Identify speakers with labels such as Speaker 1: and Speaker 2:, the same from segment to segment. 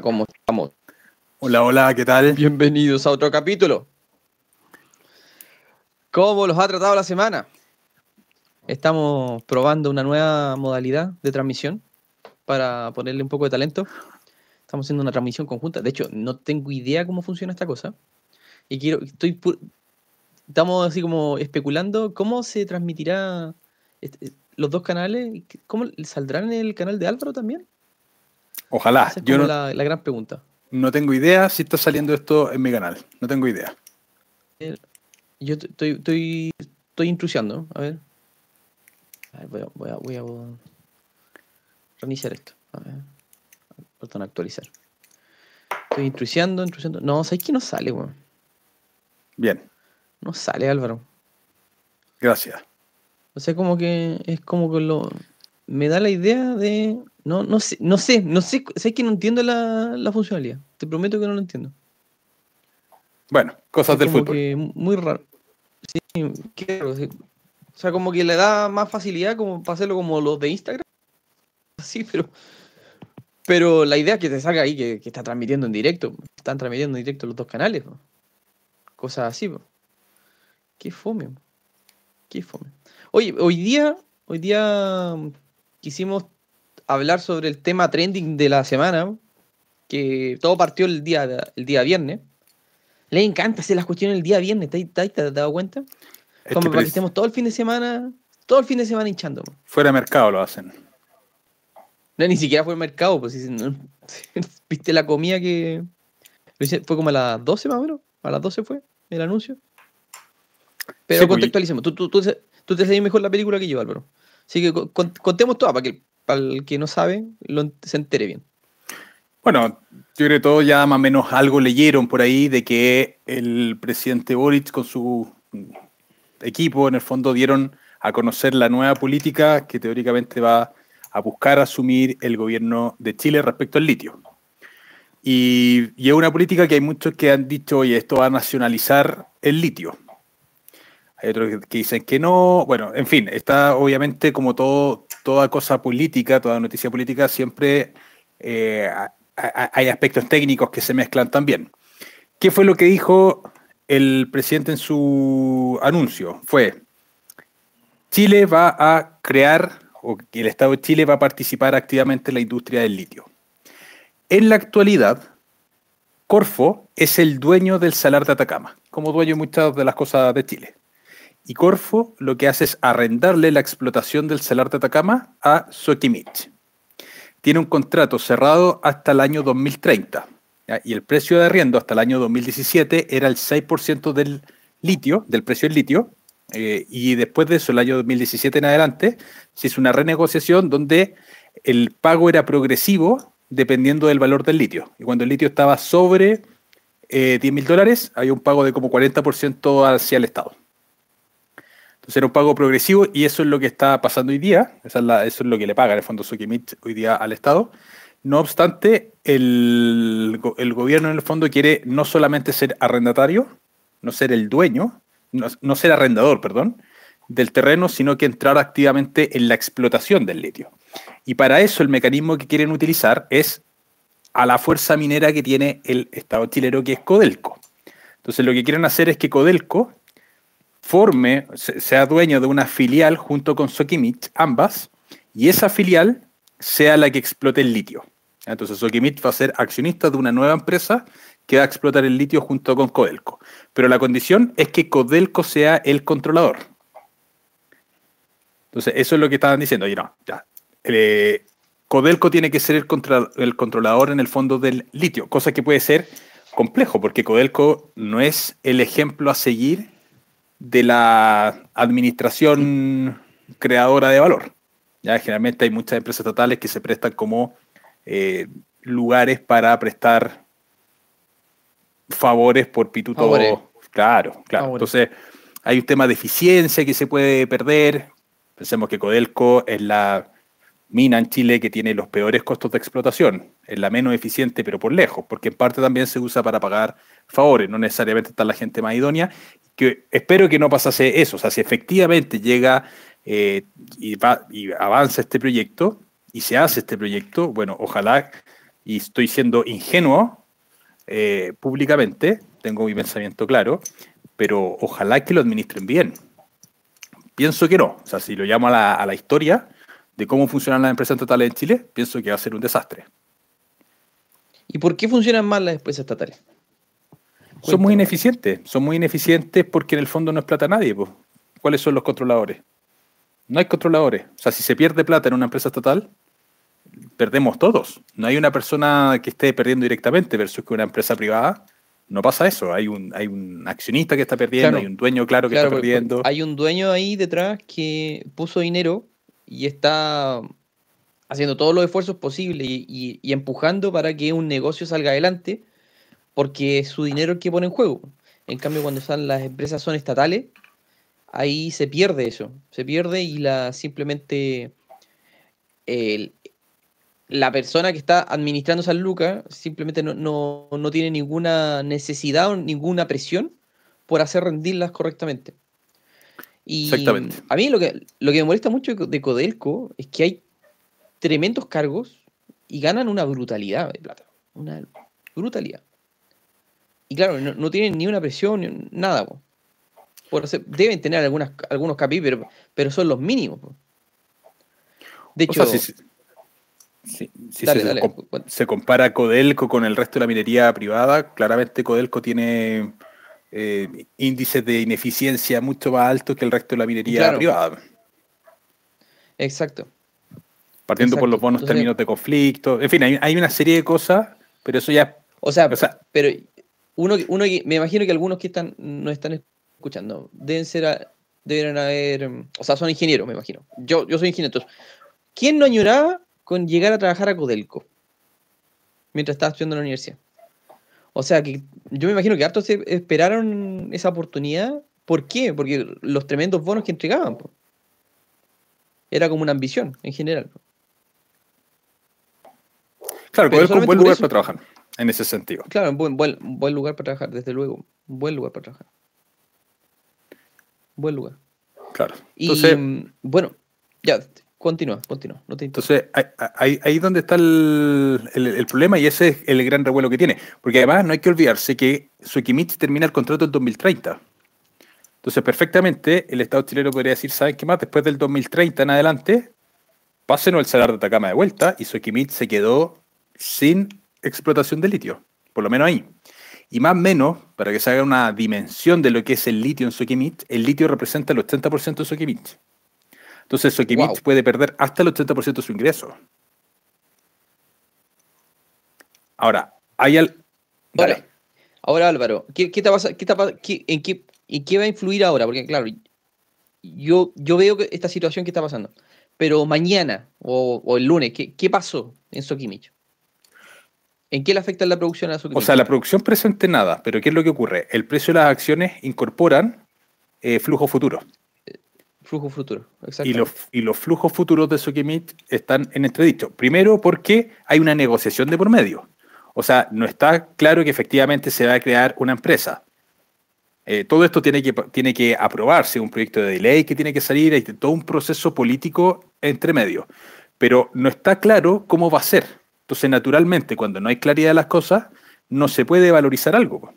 Speaker 1: ¿Cómo estamos?
Speaker 2: Hola, hola, ¿qué tal?
Speaker 1: Bienvenidos a otro capítulo. ¿Cómo los ha tratado la semana? Estamos probando una nueva modalidad de transmisión para ponerle un poco de talento. Estamos haciendo una transmisión conjunta. De hecho, no tengo idea cómo funciona esta cosa. Y quiero, estoy, estamos así como especulando cómo se transmitirá este, los dos canales. ¿Cómo saldrán en el canal de Álvaro también?
Speaker 2: Ojalá.
Speaker 1: Esa es Yo no, la, gran pregunta.
Speaker 2: No tengo idea si está saliendo esto en mi canal. No tengo idea.
Speaker 1: Yo estoy, estoy, estoy intrusiando. A ver. voy, a, voy, a, voy, a, reiniciar esto. A ver. Perdón, actualizar. Estoy intrusiando, intrusiando. No, ¿sabes que no sale, weón?
Speaker 2: Bien.
Speaker 1: No sale, Álvaro.
Speaker 2: Gracias.
Speaker 1: O sea, como que es como que lo. Me da la idea de. No, no sé, no sé, no sé. Sé que no entiendo la, la funcionalidad. Te prometo que no lo entiendo.
Speaker 2: Bueno, cosas del fútbol.
Speaker 1: Que muy raro. Sí, claro. sí. O sea, como que le da más facilidad como para hacerlo como los de Instagram. Sí, pero. Pero la idea es que te salga ahí que, que está transmitiendo en directo. Están transmitiendo en directo los dos canales. ¿no? Cosas así. ¿no? Qué fome. Qué fome. Oye, hoy día, hoy día quisimos hablar sobre el tema trending de la semana. Que todo partió el día, el día viernes. Le encanta hacer las cuestiones el día viernes, ¿te, te, te has dado cuenta? Como para que estemos todo el fin de semana, todo el fin de semana hinchando.
Speaker 2: Fuera de mercado lo hacen.
Speaker 1: No, ni siquiera fue el mercado, pues si no- viste la comida que fue como a las 12 más o menos, a las 12 fue el anuncio. Pero
Speaker 2: Sí, pues,
Speaker 1: contextualicemos, tú, tú, tú, tú te sabes mejor la película que yo, Álvaro. Así que con- con- contemos todo para que para el que no sabe lo, se entere bien.
Speaker 2: Bueno, yo creo que todos ya más o menos algo leyeron por ahí de que el presidente Boric con su equipo en el fondo dieron a conocer la nueva política que teóricamente va a buscar asumir el gobierno de Chile respecto al litio. Y, y es una política que hay muchos que han dicho, oye, esto va a nacionalizar el litio. Hay otros que dicen que no. Bueno, en fin, está obviamente como todo, toda cosa política, toda noticia política, siempre eh, hay aspectos técnicos que se mezclan también. ¿Qué fue lo que dijo el presidente en su anuncio? Fue, Chile va a crear, o el Estado de Chile va a participar activamente en la industria del litio. En la actualidad, Corfo es el dueño del salar de Atacama, como dueño de muchas de las cosas de Chile. Y Corfo lo que hace es arrendarle la explotación del salar de Atacama a Soquimich. Tiene un contrato cerrado hasta el año 2030. ¿ya? Y el precio de arriendo hasta el año 2017 era el 6% del litio, del precio del litio. eh, y después de eso, el año 2017 en adelante, se hizo una renegociación donde el pago era progresivo dependiendo del valor del litio. Y cuando el litio estaba sobre eh, 10 mil dólares, había un pago de como 40% hacia el Estado. Entonces era un pago progresivo y eso es lo que está pasando hoy día. Eso es lo que le paga el Fondo Sokimich hoy día al Estado. No obstante, el, el gobierno en el fondo quiere no solamente ser arrendatario, no ser el dueño, no, no ser arrendador, perdón, del terreno, sino que entrar activamente en la explotación del litio. Y para eso el mecanismo que quieren utilizar es a la fuerza minera que tiene el Estado chileno, que es Codelco. Entonces lo que quieren hacer es que Codelco forme, se- sea dueño de una filial junto con Sokimich, ambas, y esa filial sea la que explote el litio. Entonces Sokimich va a ser accionista de una nueva empresa que va a explotar el litio junto con Codelco. Pero la condición es que Codelco sea el controlador. Entonces, eso es lo que estaban diciendo. Ya. Eh, Codelco tiene que ser el, el controlador en el fondo del litio, cosa que puede ser complejo, porque Codelco no es el ejemplo a seguir de la administración creadora de valor. Ya generalmente hay muchas empresas estatales que se prestan como eh, lugares para prestar favores por pituto. Claro, claro. Entonces, hay un tema de eficiencia que se puede perder. Pensemos que Codelco es la mina en Chile que tiene los peores costos de explotación. Es la menos eficiente, pero por lejos, porque en parte también se usa para pagar favores, no necesariamente está la gente más idónea. Que espero que no pasase eso. O sea, si efectivamente llega eh, y, va, y avanza este proyecto, y se hace este proyecto, bueno, ojalá, y estoy siendo ingenuo eh, públicamente, tengo mi pensamiento claro, pero ojalá que lo administren bien. Pienso que no. O sea, si lo llamo a la, historia de cómo funcionan las empresas estatales en Chile, pienso que va a ser un desastre.
Speaker 1: ¿Y por qué funcionan mal las empresas estatales?
Speaker 2: Son muy ineficientes. Son muy ineficientes porque en el fondo no es plata a nadie. ¿Cuáles son los controladores? No hay controladores. O sea, si se pierde plata en una empresa estatal, perdemos todos. No hay una persona que esté perdiendo directamente versus que una empresa privada no pasa eso. Hay un, hay un accionista que está perdiendo, hay un dueño claro que está perdiendo.
Speaker 1: Hay un dueño ahí detrás que puso dinero y está haciendo todos los esfuerzos posibles y, empujando para que un negocio salga adelante, porque es su dinero el que pone en juego. En cambio, cuando están las empresas son estatales, ahí se pierde eso, se pierde y la simplemente el, la persona que está administrando San Lucas simplemente no, tiene ninguna necesidad o ninguna presión por hacer rendirlas correctamente. Y a mí lo que, lo que me molesta mucho de Codelco es que hay tremendos cargos y ganan una brutalidad de plata. Una brutalidad. Y claro, no, tienen ni una presión, ni nada. Por deben tener algunas, algunos capis, pero, son los mínimos.
Speaker 2: De hecho, si, se, compara Codelco con el resto de la minería privada, claramente Codelco tiene eh, índices de ineficiencia mucho más altos que el resto de la minería privada.
Speaker 1: Exacto.
Speaker 2: Partiendo por los buenos términos de conflicto. En fin, hay, una serie de cosas, pero eso ya.
Speaker 1: O sea, pero uno, uno me imagino que algunos que están no están escuchando deben ser deben haber, o sea, son ingenieros, me imagino. Yo, yo soy ingeniero. Entonces, ¿quién no añoraba con llegar a trabajar a Codelco mientras estaba estudiando en la universidad. O sea que yo me imagino que hartos esperaron esa oportunidad. ¿Por qué? Porque los tremendos bonos que entregaban. Era como una ambición en general.
Speaker 2: Claro, Codelco es un buen lugar para trabajar, en ese sentido.
Speaker 1: Claro, un buen, buen, buen lugar para trabajar, desde luego. Un buen lugar para trabajar. Buen lugar.
Speaker 2: Claro.
Speaker 1: y mm, bueno, ya, Continúa, continúa. No te
Speaker 2: Entonces, ahí, ahí donde está el, el, problema y ese es el gran revuelo que tiene. Porque además no hay que olvidarse que Suequimich termina el contrato en 2030. Entonces, perfectamente, el Estado chileno podría decir, ¿saben qué más? Después del 2030 en adelante, pásenos el salar de Atacama de vuelta y Suequimich se quedó sin explotación de litio. Por lo menos ahí. Y más o menos, para que se haga una dimensión de lo que es el litio en Suequimich, el litio representa el 80% de Suequimich. Entonces, Sokimich puede perder hasta el 80% de su ingreso. Ahora, hay al.
Speaker 1: Ahora, ahora, Álvaro, ¿qué, qué te pasa, qué qué, en, qué, ¿en qué va a influir ahora? Porque, claro, yo, yo veo esta situación que está pasando. Pero mañana o, el lunes, ¿qué, ¿qué, pasó en Sokimich? ¿En qué le afecta la producción a Sokimich?
Speaker 2: O sea, la producción presente nada, pero ¿qué es lo que ocurre? El precio de las acciones incorporan eh, flujo futuro.
Speaker 1: Flujo futuro,
Speaker 2: exacto. Y los, y los flujos futuros de Sokimich están en entredicho. Primero, porque hay una negociación de por medio. O sea, no está claro que efectivamente se va a crear una empresa. Eh, todo esto tiene que, tiene que aprobarse, un proyecto de ley que tiene que salir, hay todo un proceso político entre medio. Pero no está claro cómo va a ser. Entonces, naturalmente, cuando no hay claridad de las cosas, no se puede valorizar algo.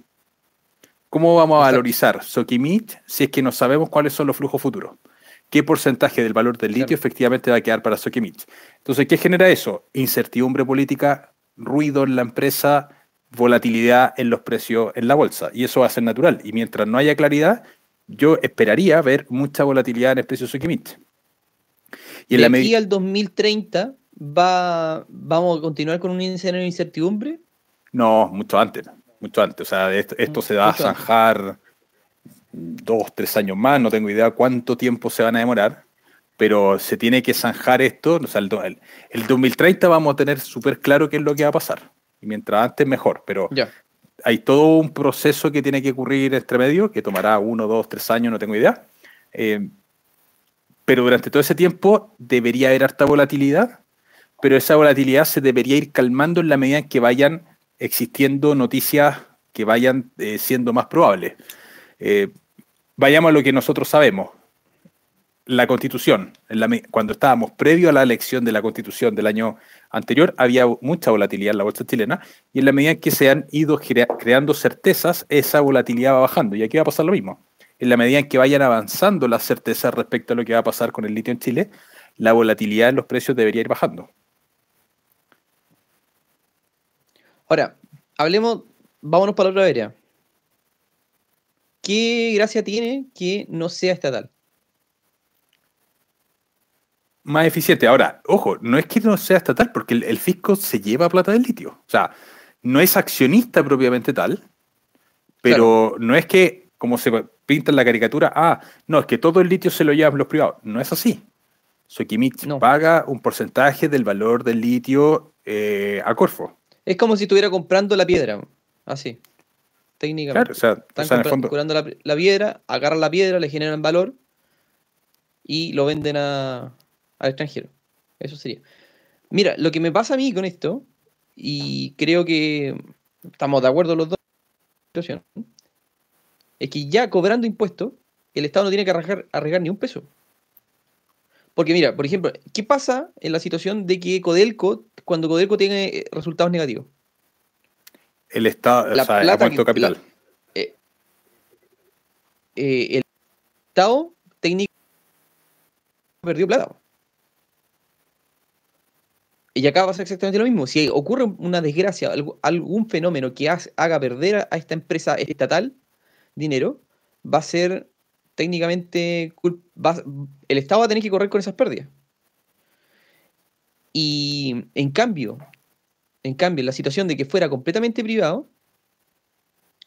Speaker 2: ¿Cómo vamos a valorizar Sokimich si es que no sabemos cuáles son los flujos futuros? qué porcentaje del valor del litio efectivamente va a quedar para Sokimich. Entonces, ¿qué genera eso? Incertidumbre política, ruido en la empresa, volatilidad en los precios en la bolsa. Y eso va a ser natural. Y mientras no haya claridad, yo esperaría ver mucha volatilidad en el precio de Sokimich.
Speaker 1: Y en de la aquí al 2030, va, ¿vamos a continuar con un índice de incertidumbre?
Speaker 2: No, mucho antes. Mucho antes. O sea, esto, se va a zanjar dos, tres años más, no tengo idea cuánto tiempo se van a demorar, pero se tiene que zanjar esto, o sea, el, el 2030 vamos a tener súper claro qué es lo que va a pasar, y mientras antes mejor, pero hay todo un proceso que tiene que ocurrir entre medio, que tomará uno, dos, tres años, no tengo idea, eh, pero durante todo ese tiempo debería haber harta volatilidad, pero esa volatilidad se debería ir calmando en la medida en que vayan existiendo noticias que vayan eh, siendo más probables. Eh, vayamos a lo que nosotros sabemos. la constitución, cuando estábamos previo a la elección de la constitución del año anterior, había mucha volatilidad en la bolsa chilena y en la medida en que se han ido creando certezas, esa volatilidad va bajando. Y aquí va a pasar lo mismo. En la medida en que vayan avanzando las certezas respecto a lo que va a pasar con el litio en Chile, la volatilidad en los precios debería ir bajando.
Speaker 1: Ahora, hablemos, vámonos para la otra área. ¿Qué gracia tiene que no sea estatal?
Speaker 2: Más eficiente. Ahora, ojo, no es que no sea estatal, porque el, fisco se lleva plata del litio. O sea, no es accionista propiamente tal, pero no es que, como se pinta en la caricatura, ah, no, es que todo el litio se lo llevan los privados. No es así. Soquimich paga un porcentaje del valor del litio eh, a Corfo.
Speaker 1: Es como si estuviera comprando la piedra, así, técnicamente.
Speaker 2: Claro, o sea,
Speaker 1: Están comprando la, piedra, agarran la piedra, le generan valor y lo venden al extranjero. Eso sería. Mira, lo que me pasa a mí con esto, y creo que estamos de acuerdo los dos, es que ya cobrando impuestos, el Estado no tiene que arriesgar ni un peso. Porque mira, por ejemplo, ¿qué pasa en la situación de que Codelco, cuando Codelco tiene eh, resultados negativos?
Speaker 2: El Estado, o sea, ha puesto capital.
Speaker 1: Eh, eh, el Estado técnico perdió plata. Y acá va a ser exactamente lo mismo. Si ocurre una desgracia, algún fenómeno que haga perder a esta empresa estatal dinero, va a ser técnicamente el Estado va a tener que correr con esas pérdidas. Y en cambio, en cambio, en la situación de que fuera completamente privado,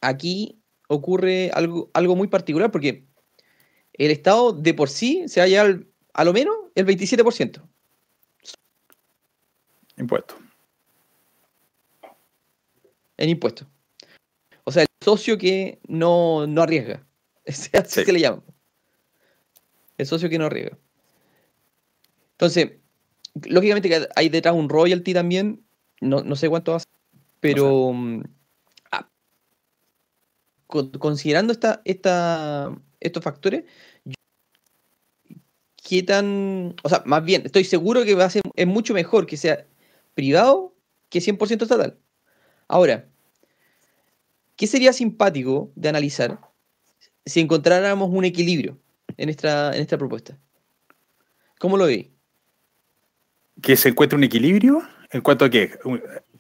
Speaker 1: aquí ocurre algo, algo muy particular porque el Estado de por sí se halla a lo menos el 27%.
Speaker 2: Impuesto.
Speaker 1: En impuesto. O sea, el socio que no, no arriesga. Así se le llama. El socio que no arriesga. Entonces, lógicamente que hay detrás un royalty también. No, sé cuánto va a ser, pero mm, ah, considerando esta, esta, estos factores, ¿qué tan. O sea, más bien, estoy seguro que va a ser, es mucho mejor que sea privado que 100% estatal. Ahora, ¿qué sería simpático de analizar si encontráramos un equilibrio en esta, en esta propuesta. ¿Cómo lo veis?
Speaker 2: ¿Que se encuentre un equilibrio? ¿En cuanto a qué?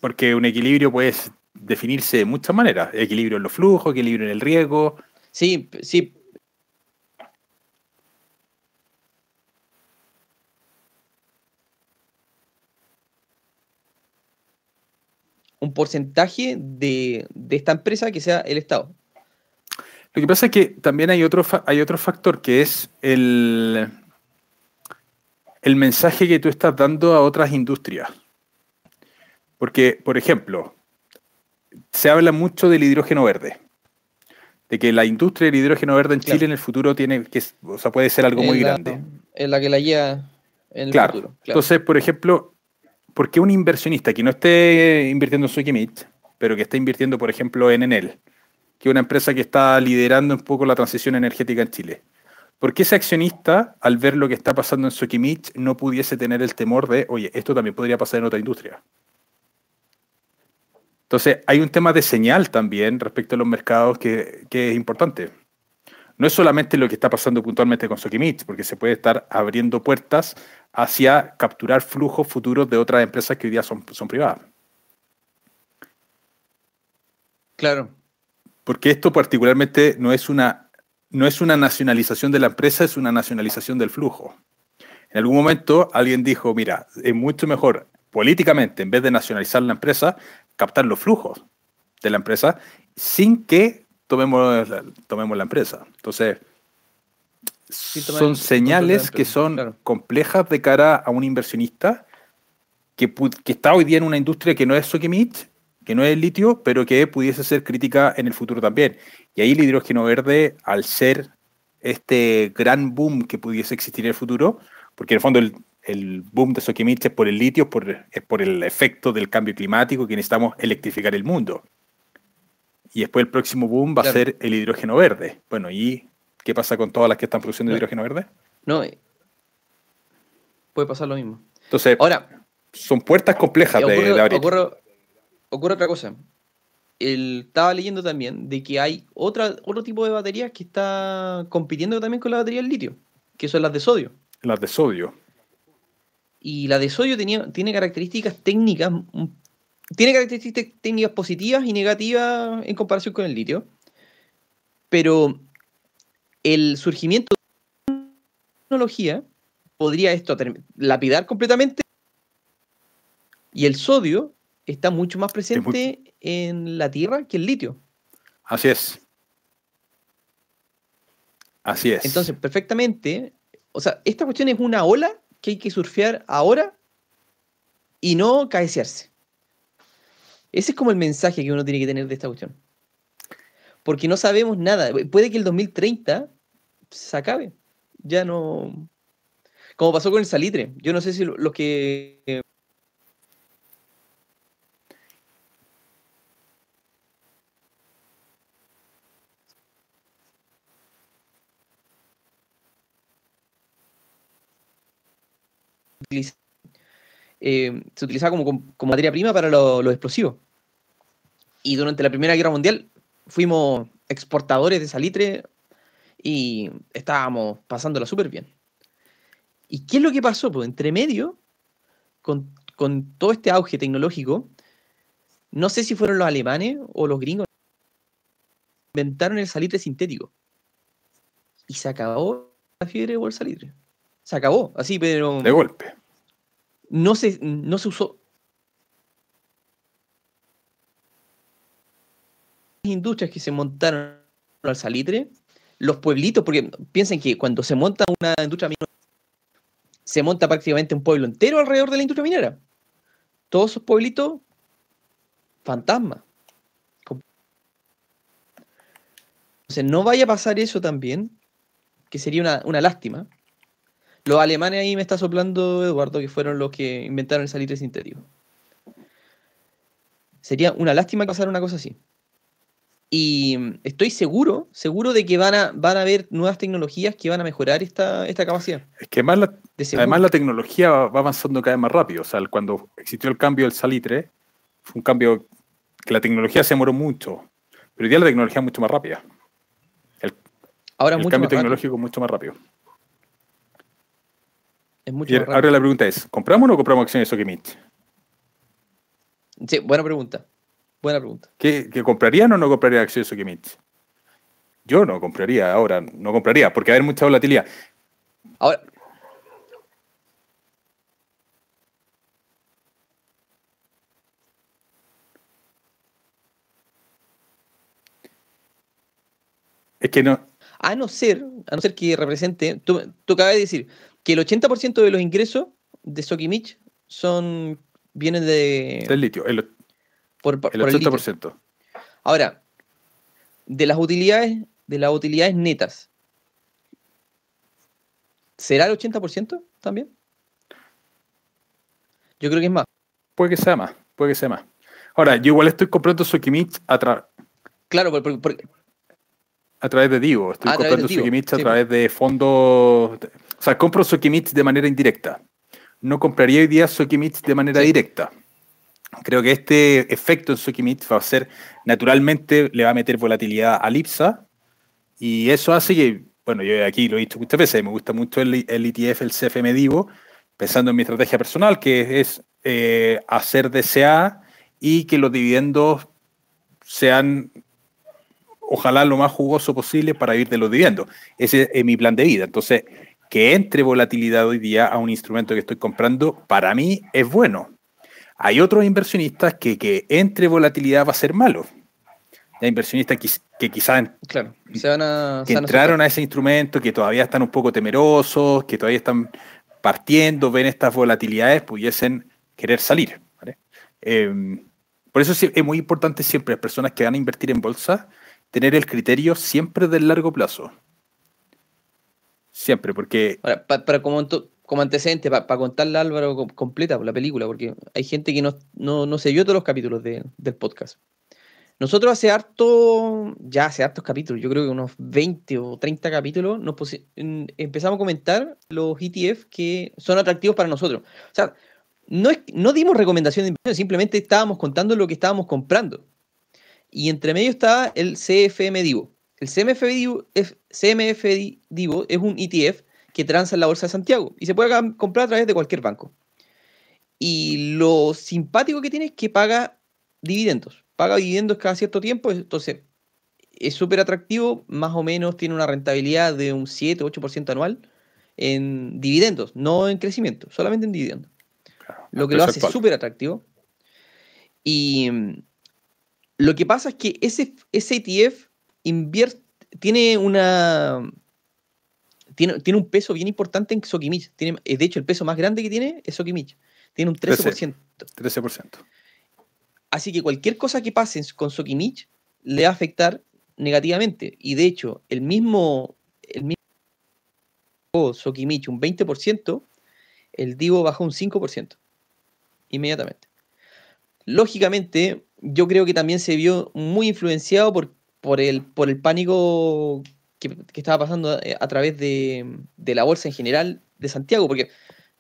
Speaker 2: Porque un equilibrio puede definirse de muchas maneras. Equilibrio en los flujos, equilibrio en el riesgo.
Speaker 1: Sí, sí. Un porcentaje de, de esta empresa que sea el Estado.
Speaker 2: Lo que pasa es que también hay otro, hay otro factor que es el, el mensaje que tú estás dando a otras industrias. Porque, por ejemplo, se habla mucho del hidrógeno verde. De que la industria del hidrógeno verde en Chile en el futuro tiene que, o sea, puede ser algo muy grande.
Speaker 1: En la que la lleva en el
Speaker 2: claro. futuro. Entonces, por ejemplo, ¿por qué un inversionista que no esté invirtiendo en Suquimit, pero que esté invirtiendo, por ejemplo, en Enel, que una empresa que está liderando un poco la transición energética en Chile. ¿Por qué ese accionista, al ver lo que está pasando en Soquimich, no pudiese tener el temor de, oye, esto también podría pasar en otra industria? Entonces, hay un tema de señal también respecto a los mercados que, es importante. No es solamente lo que está pasando puntualmente con Soquimich, porque se puede estar abriendo puertas hacia capturar flujos futuros de otras empresas que hoy día son, son privadas.
Speaker 1: Claro,
Speaker 2: porque esto particularmente no es una, no es una nacionalización de la empresa, es una nacionalización del flujo. En algún momento alguien dijo, mira, es mucho mejor políticamente, en vez de nacionalizar la empresa, captar los flujos de la empresa sin que tomemos, tomemos la empresa. Entonces, son señales que son complejas de cara a un inversionista que, que, está hoy día en una industria que no es Sokimich que no es el litio, pero que pudiese ser crítica en el futuro también. Y ahí el hidrógeno verde, al ser este gran boom que pudiese existir en el futuro, porque en el fondo el, boom de Soquimich es por el litio, por, es por el efecto del cambio climático que necesitamos electrificar el mundo. Y después el próximo boom va a ser el hidrógeno verde. Bueno, ¿y qué pasa con todas las que están produciendo hidrógeno verde?
Speaker 1: No, puede pasar lo mismo.
Speaker 2: Entonces,
Speaker 1: Ahora,
Speaker 2: son puertas complejas de,
Speaker 1: ocurre,
Speaker 2: de abrir.
Speaker 1: ocurre- ocurre otra cosa. El- estaba leyendo también de que hay otra, otro tipo de baterías que está compitiendo también con la batería del litio, que son las de sodio.
Speaker 2: Las de sodio.
Speaker 1: Y la de sodio tenía, tiene características técnicas, mm, tiene características técnicas positivas y negativas en comparación con el litio. Pero el surgimiento de una tecnología podría esto lapidar completamente. Y el sodio está mucho más presente en la Tierra que el litio.
Speaker 2: Así es. Así es.
Speaker 1: Entonces, perfectamente, o sea, esta cuestión es una ola que hay que surfear ahora y no cabecearse. Ese es como el mensaje que uno tiene que tener de esta cuestión. Porque no sabemos nada. Puede que el 2030 se acabe. Ya no. Como pasó con el salitre. Yo no sé si lo- los que. Eh, se utilizaba como, como- materia prima para lo- los explosivos. Y durante la Primera Guerra Mundial fuimos exportadores de salitre y estábamos pasándola súper bien. ¿Y qué es lo que pasó? Pues entre medio, con, con todo este auge tecnológico, no sé si fueron los alemanes o los gringos, inventaron el salitre sintético. Y se acabó la fiebre por el salitre. Se acabó, así, pero
Speaker 2: de golpe.
Speaker 1: no se, no se usó. Las industrias que se montaron al salitre, los pueblitos, porque piensen que cuando se monta una industria minera, se monta prácticamente un pueblo entero alrededor de la industria minera. Todos esos pueblitos, fantasmas. Entonces, no vaya a pasar eso también, que sería una, una lástima. Los alemanes ahí me está soplando Eduardo, que fueron los que inventaron el salitre sintético. Sería una lástima que pasara una cosa así. Y mm, estoy seguro, seguro de que van a, van a haber nuevas tecnologías que van a mejorar esta, esta capacidad.
Speaker 2: Es que además la, además tecnología va va avanzando cada vez más rápido. O sea, cuando existió el cambio del salitre, fue un cambio que la tecnología se demoró mucho. Pero hoy día la tecnología es mucho más rápida.
Speaker 1: ahora
Speaker 2: el
Speaker 1: mucho
Speaker 2: cambio
Speaker 1: más
Speaker 2: tecnológico es mucho más rápido.
Speaker 1: Es mucho
Speaker 2: Y
Speaker 1: más
Speaker 2: ahora
Speaker 1: rápido.
Speaker 2: la pregunta es, ¿compramos o no compramos acciones de Sokimich?
Speaker 1: Sí, buena pregunta. Buena pregunta.
Speaker 2: ¿Qué, que comprarían o no comprarían acciones de Sokimich? Yo no compraría ahora, no compraría, porque haber mucha volatilidad.
Speaker 1: Ahora,
Speaker 2: Es que no,
Speaker 1: a no ser, a no ser que represente, tú, tú acabas de decir que el 80% de los ingresos de Sokimich son vienen de
Speaker 2: del litio, el,
Speaker 1: por, por-
Speaker 2: el
Speaker 1: por el litio.
Speaker 2: 80%.
Speaker 1: Ahora, de las utilidades, de las utilidades netas, ¿será el 80% también? Yo creo que es más.
Speaker 2: Puede que sea más, puede que sea más. Ahora, yo igual estoy comprando Sokimich a, tra-
Speaker 1: Claro, por- por- por-
Speaker 2: a través de Divo. Estoy
Speaker 1: través
Speaker 2: comprando
Speaker 1: Divo,
Speaker 2: Sokimich a
Speaker 1: sí.
Speaker 2: través de fondos. Sea, compro Sokimich de manera indirecta. No compraría hoy día Sokimich de manera
Speaker 1: Sí.
Speaker 2: directa. Creo que este efecto en Sokimich va a ser, naturalmente, le va a meter volatilidad al IPSA. Y eso hace que, bueno, yo aquí lo he dicho muchas veces, me gusta mucho el, el ETF, el CFM Divo, pensando en mi estrategia personal, que es eh, hacer DCA y que los dividendos sean ojalá lo más jugoso posible para vivir de los dividendos. Ese es mi plan de vida. Entonces, que entre volatilidad hoy día a un instrumento que estoy comprando, para mí es bueno. Hay otros inversionistas que que entre volatilidad va a ser malo. Hay inversionistas que, que quizás
Speaker 1: claro, se van a.
Speaker 2: que
Speaker 1: se van
Speaker 2: entraron a ese instrumento, que todavía están un poco temerosos, que todavía están partiendo, ven estas volatilidades, pudiesen querer salir. ¿vale? Eh, por eso es muy importante siempre las personas que van a invertir en bolsa, tener el criterio siempre del largo plazo. Siempre, porque
Speaker 1: Ahora, pa- para como, como antecedente, para contarle a Álvaro com- completa la película, porque hay gente que no, no, no se vio todos los capítulos de- del podcast. Nosotros hace harto, ya hace hartos capítulos, yo creo que unos 20 o 30 capítulos, nos empezamos a comentar los ETF que son atractivos para nosotros. O sea, no, no dimos recomendación de inversión, simplemente estábamos contando lo que estábamos comprando. Y entre medio estaba el CFM Divo. El CMF Divo, CMF Divo es un ETF que transa en la Bolsa de Santiago y se puede comprar a través de cualquier banco. Y lo simpático que tiene es que paga dividendos. Paga dividendos cada cierto tiempo, entonces es súper atractivo, más o menos tiene una rentabilidad de un 7-8% anual en dividendos, no en crecimiento, solamente en dividendos. lo que lo hace súper atractivo. Y mm, lo que pasa es que ese, ese ETF invierte, tiene una... Tiene, tiene, un peso bien importante en Sokimich. Tiene, de hecho, el peso más grande que tiene es Sokimich. Tiene un 13%.
Speaker 2: 13%.
Speaker 1: Así que cualquier cosa que pase con Sokimich le va a afectar negativamente. Y de hecho, el mismo, el mismo Sokimich un 20%, el Divo bajó un 5%. Inmediatamente. Lógicamente, yo creo que también se vio muy influenciado por, por, el, por el pánico que, estaba pasando eh, a, través de, la bolsa en general de Santiago, porque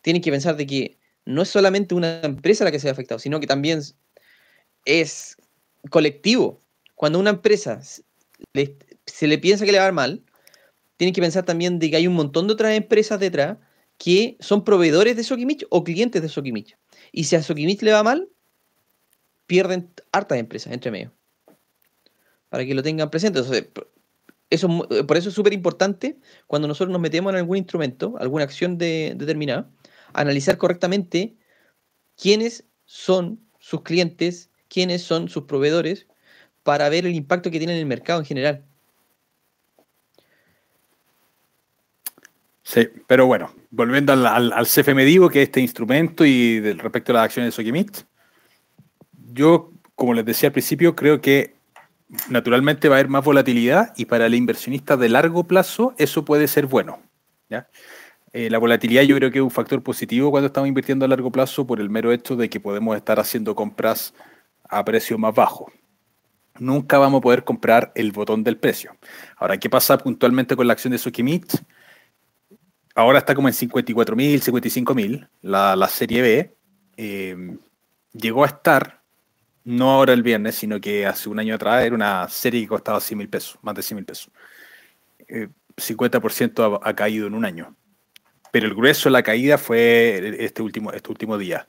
Speaker 1: tienen que pensar de que no es solamente una empresa la que se ha afectado, sino que también es colectivo. Cuando una empresa se le piensa que le va mal, tienen que pensar también de que hay un montón de otras empresas detrás que son proveedores de Sokimich o clientes de Sokimich. Y si a Sokimich le va mal, pierden hartas empresas entre medio. Para que lo tengan presente. eso, por eso es súper importante cuando nosotros nos metemos en algún instrumento, alguna acción determinada, analizar correctamente quiénes son sus clientes, quiénes son sus proveedores, para ver el impacto que tiene en el mercado en general.
Speaker 2: Sí, pero bueno, volviendo al, al, al que es este instrumento y respecto a las acciones de Sokimit, yo, como les decía al principio, creo que naturalmente va a haber más volatilidad y para el inversionista de largo plazo eso puede ser bueno. Eh, la volatilidad yo creo que es un factor positivo cuando estamos invirtiendo a largo plazo por el mero hecho de que podemos estar haciendo compras a precio más bajo. Nunca vamos a poder comprar el botón del precio. Ahora, ¿qué pasa puntualmente con la acción de Sokimit? Ahora está como en 54.000, 55.000, la, la serie B. Eh, llegó a estar, no ahora el viernes, sino que hace un año atrás, era una serie que costaba 100 mil pesos, más de 100 mil pesos. 50% eh, ha, caído en un año pero el grueso de la caída fue este último, este último día.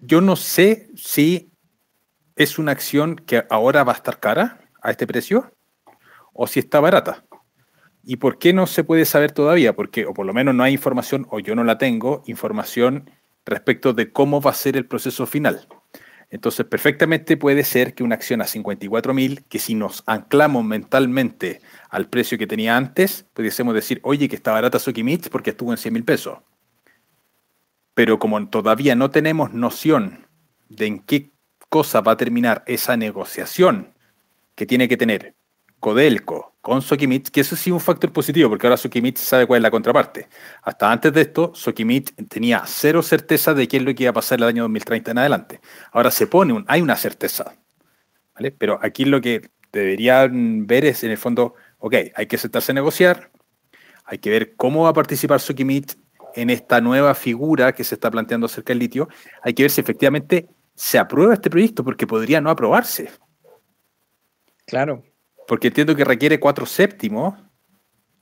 Speaker 2: Yo no sé si es una acción que ahora va a estar cara a este precio o si está barata. ¿Y por qué no se puede saber todavía? Porque, o por lo menos no hay información, o yo no la tengo, información respecto de cómo va a ser el proceso final. Entonces, perfectamente puede ser que una acción a 54.000, que si nos anclamos mentalmente al precio que tenía antes, pudiésemos decir, oye, que está barata Sokimich porque estuvo en 100 mil pesos. Pero como todavía no tenemos noción de en qué cosa va a terminar esa negociación que tiene que tener Codelco con Sokimich, que eso sí es un factor positivo, porque ahora Sokimich sabe cuál es la contraparte. Hasta antes de esto, Sokimich tenía cero certeza de qué es lo que iba a pasar el año 2030 en adelante. Ahora se pone, un, hay una certeza. Pero aquí lo que deberían ver es, en el fondo, ok, hay que sentarse a negociar, hay que ver cómo va a participar Sokimich en esta nueva figura que se está planteando acerca del litio, hay que ver si efectivamente se aprueba este proyecto, porque podría no aprobarse.
Speaker 1: Claro.
Speaker 2: Porque entiendo que requiere cuatro séptimos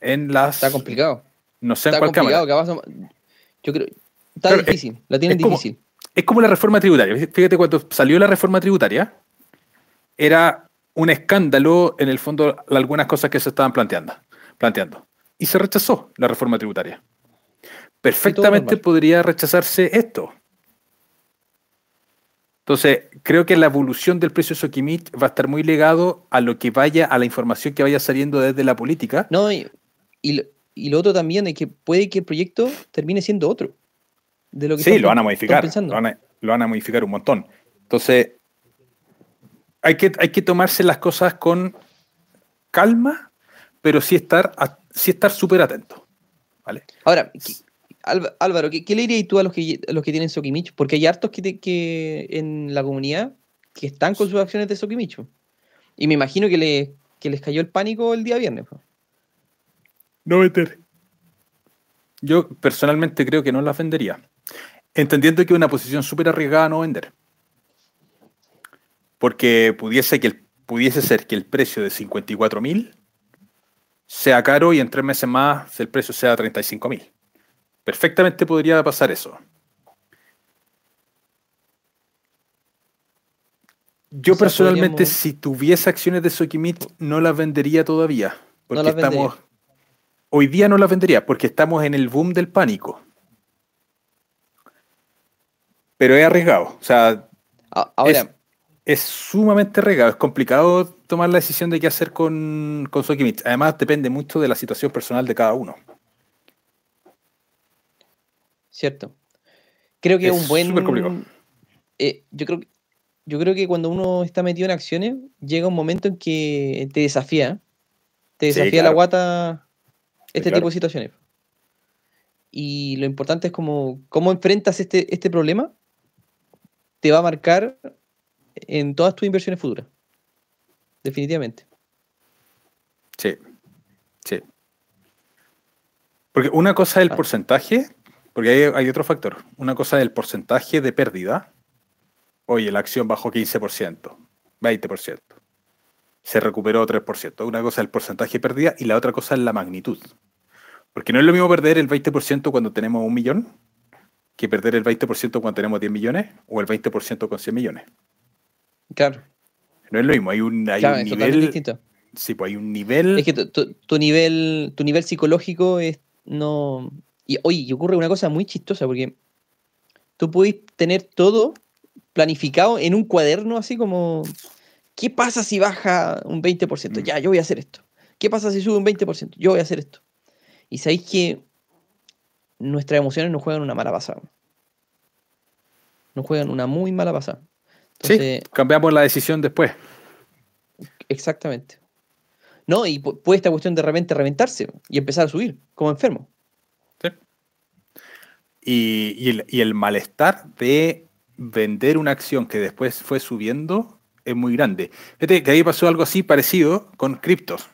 Speaker 2: en las...
Speaker 1: Está complicado.
Speaker 2: No sé en cuál cámara.
Speaker 1: Yo creo... Está difícil, la tienen difícil.
Speaker 2: es como la reforma tributaria. Fíjate, cuando salió la reforma tributaria, era un escándalo, en el fondo, algunas cosas que se estaban planteando. planteando. Y se rechazó la reforma tributaria. Perfectamente podría rechazarse esto. Entonces, creo que la evolución del precio de Sokimich va a estar muy ligado a lo que vaya, a la información que vaya saliendo desde la política.
Speaker 1: No, y, y, lo, otro también es que puede que el proyecto termine siendo otro.
Speaker 2: De lo que sí, lo van a modificar. Lo van a, lo van a modificar un montón. Entonces, hay que, hay que tomarse las cosas con calma, pero sí estar sí estar súper atento. ¿vale?
Speaker 1: Ahora, Álvaro, ¿qué, le dirías tú a los que, los que tienen Sokimich? Porque hay hartos que, que en la comunidad que están con sus acciones de Sokimich. Y me imagino que, le, que les cayó el pánico el día viernes. po.
Speaker 2: No vender. Yo personalmente creo que no las vendería. Entendiendo que es una posición súper arriesgada no vender. Porque pudiese, que el- pudiese ser que el precio de 54.000 sea caro y en tres meses más el precio sea 35.000. Perfectamente podría pasar eso. Yo
Speaker 1: O sea,
Speaker 2: personalmente,
Speaker 1: podríamos-
Speaker 2: si tuviese acciones de Sokimit, no las vendería todavía. Porque
Speaker 1: vendería.
Speaker 2: estamos. Hoy día no las vendería porque estamos en el boom del pánico. Pero es arriesgado. O sea,
Speaker 1: Ahora,
Speaker 2: es, es sumamente arriesgado. Es complicado tomar la decisión de qué hacer con, con Sokimit. Además, depende mucho de la situación personal de cada uno.
Speaker 1: Cierto. Creo que es un buen.
Speaker 2: súper complicado.
Speaker 1: eh, yo creo que yo creo que cuando uno está metido en acciones, llega un momento en que te desafía. Te
Speaker 2: Sí,
Speaker 1: desafía la guata este
Speaker 2: claro.
Speaker 1: tipo de situaciones. Y lo importante es como cómo enfrentas este, este problema, te va a marcar en todas tus inversiones futuras. Definitivamente.
Speaker 2: Sí. Sí. Porque una cosa es el
Speaker 1: Ah.
Speaker 2: porcentaje, porque hay, hay otro factor. Una cosa es el porcentaje de pérdida. Oye, la acción bajó 15%, 20%. Se recuperó 3%. Una cosa es el porcentaje de pérdida y la otra cosa es la magnitud. Porque no es lo mismo perder el 20% cuando tenemos un millón que perder el 20% cuando tenemos 10 millones o el 20% con 100 millones.
Speaker 1: Claro,
Speaker 2: No es lo mismo, hay un, hay
Speaker 1: claro,
Speaker 2: un
Speaker 1: es
Speaker 2: nivel.
Speaker 1: distinto.
Speaker 2: Sí, pues hay un nivel.
Speaker 1: Es que tu, tu- tu nivel, tu nivel psicológico es no. Y oye, y ocurre una cosa muy chistosa, porque tú puedes tener todo planificado en un cuaderno, así como. ¿Qué pasa si baja un 20%?
Speaker 2: Mm.
Speaker 1: Ya, yo voy a hacer esto. ¿Qué pasa si sube un 20%? Yo voy a hacer esto. Y sabéis que nuestras emociones nos juegan una mala pasada. Nos juegan una muy mala pasada. Entonces,
Speaker 2: sí, cambiamos la decisión después.
Speaker 1: Exactamente. No, y pu- puede esta cuestión de repente reventarse y empezar a subir, como enfermo.
Speaker 2: Y, y el, y el malestar de vender una acción que después fue subiendo es muy grande. Fíjate que ahí pasó algo así parecido con criptos.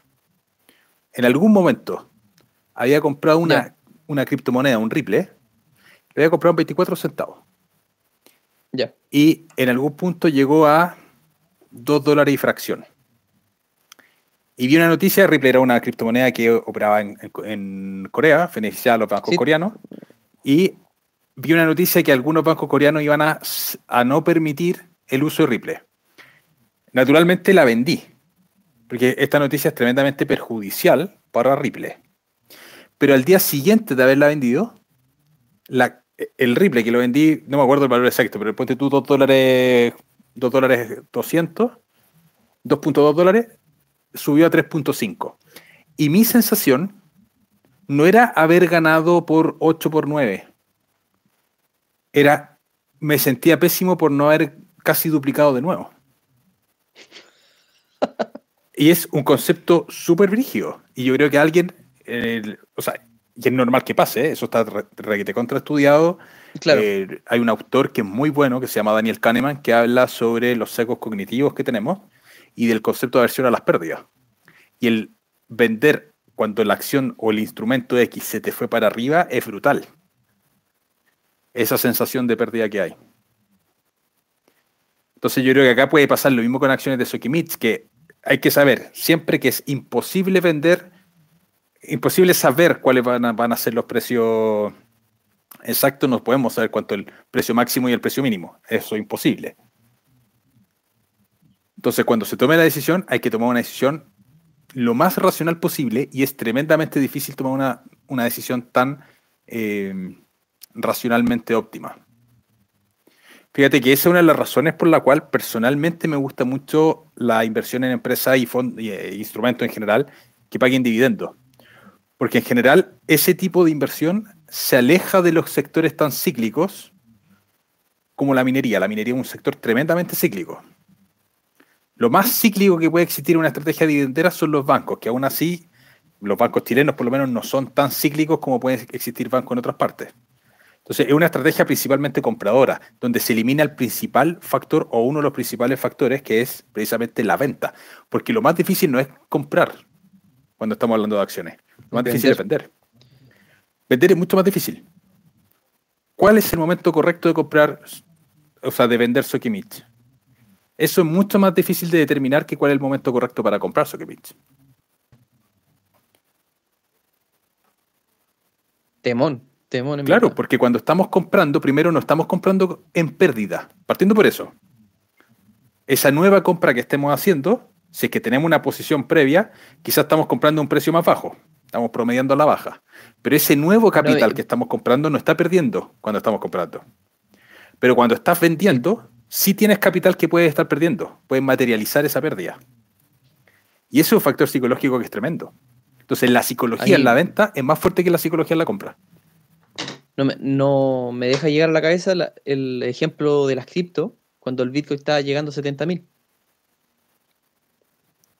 Speaker 2: En algún momento había comprado una, una criptomoneda, un Ripple, le había comprado en 24 centavos.
Speaker 1: Ya.
Speaker 2: Y en algún punto llegó a 2 dólares y fracción. Y vi una noticia, Ripple era una criptomoneda que operaba en, en- en Corea, beneficiaba a los bancos
Speaker 1: Sí.
Speaker 2: coreanos, y vi una noticia que algunos bancos coreanos iban a, a no permitir el uso de Ripple. Naturalmente la vendí, porque esta noticia es tremendamente perjudicial para Ripple. Pero al día siguiente de haberla vendido, la- el Ripple que lo vendí, no me acuerdo el valor exacto, pero ponte tú 2 dólares, 2 dólares 200, 2.2 dólares, subió a 3.5. Y mi sensación no era haber ganado por 8 por 9. Era, me sentía pésimo por no haber casi duplicado de nuevo. Y es un concepto súper brígido. Y yo creo que alguien, eh, o sea, y es normal que pase, ¿eh? eso está re, requete contraestudiado.
Speaker 1: Claro.
Speaker 2: Eh, hay un autor que es muy bueno, que se llama Daniel Kahneman, que habla sobre los secos cognitivos que tenemos y del concepto de aversión a las pérdidas. Y el vender cuando la acción o el instrumento X se te fue para arriba es brutal. Esa sensación de pérdida que hay. Entonces yo creo que acá puede pasar lo mismo con acciones de Sokimich, que hay que saber siempre que es imposible vender, imposible saber cuáles van a, van a ser los precios exactos, no podemos saber cuánto el precio máximo y el precio mínimo. Eso es imposible. Entonces cuando se tome la decisión hay que tomar una decisión lo más racional posible y es tremendamente difícil tomar una, una decisión tan eh, racionalmente óptima. Fíjate que esa es una de las razones por la cual personalmente me gusta mucho la inversión en empresas y, y eh, instrumentos en general que paguen dividendos. Porque en general ese tipo de inversión se aleja de los sectores tan cíclicos como la minería. La minería es un sector tremendamente cíclico. Lo más cíclico que puede existir en una estrategia dividendera son los bancos, que aún así los bancos chilenos por lo menos no son tan cíclicos como pueden existir bancos en otras partes. Entonces, es una estrategia principalmente compradora, donde se elimina el principal factor o uno de los principales factores, que es precisamente la venta. Porque lo más difícil no es comprar cuando estamos hablando de acciones. Lo más difícil es vender. Vender es mucho más difícil. ¿Cuál es el momento correcto de comprar, o sea, de vender Sokimich? Eso es mucho más difícil de determinar que cuál es el momento correcto para comprar Sokimich.
Speaker 1: Temón, temón.
Speaker 2: claro, porque cuando estamos comprando, primero no estamos comprando en pérdida, partiendo por eso. Esa nueva compra que estemos haciendo, si es que tenemos una posición previa, quizás estamos comprando a un precio más bajo, estamos promediando a la baja. Pero ese nuevo capital que estamos comprando no está perdiendo cuando estamos comprando. Pero cuando estás vendiendo, si tienes capital que puedes estar perdiendo, puedes materializar esa pérdida. Y eso es un factor psicológico que es tremendo. Entonces, la psicología en la venta es más fuerte que la psicología en la compra.
Speaker 1: No me, deja llegar a la cabeza el ejemplo de las cripto cuando el Bitcoin estaba llegando a 70 mil.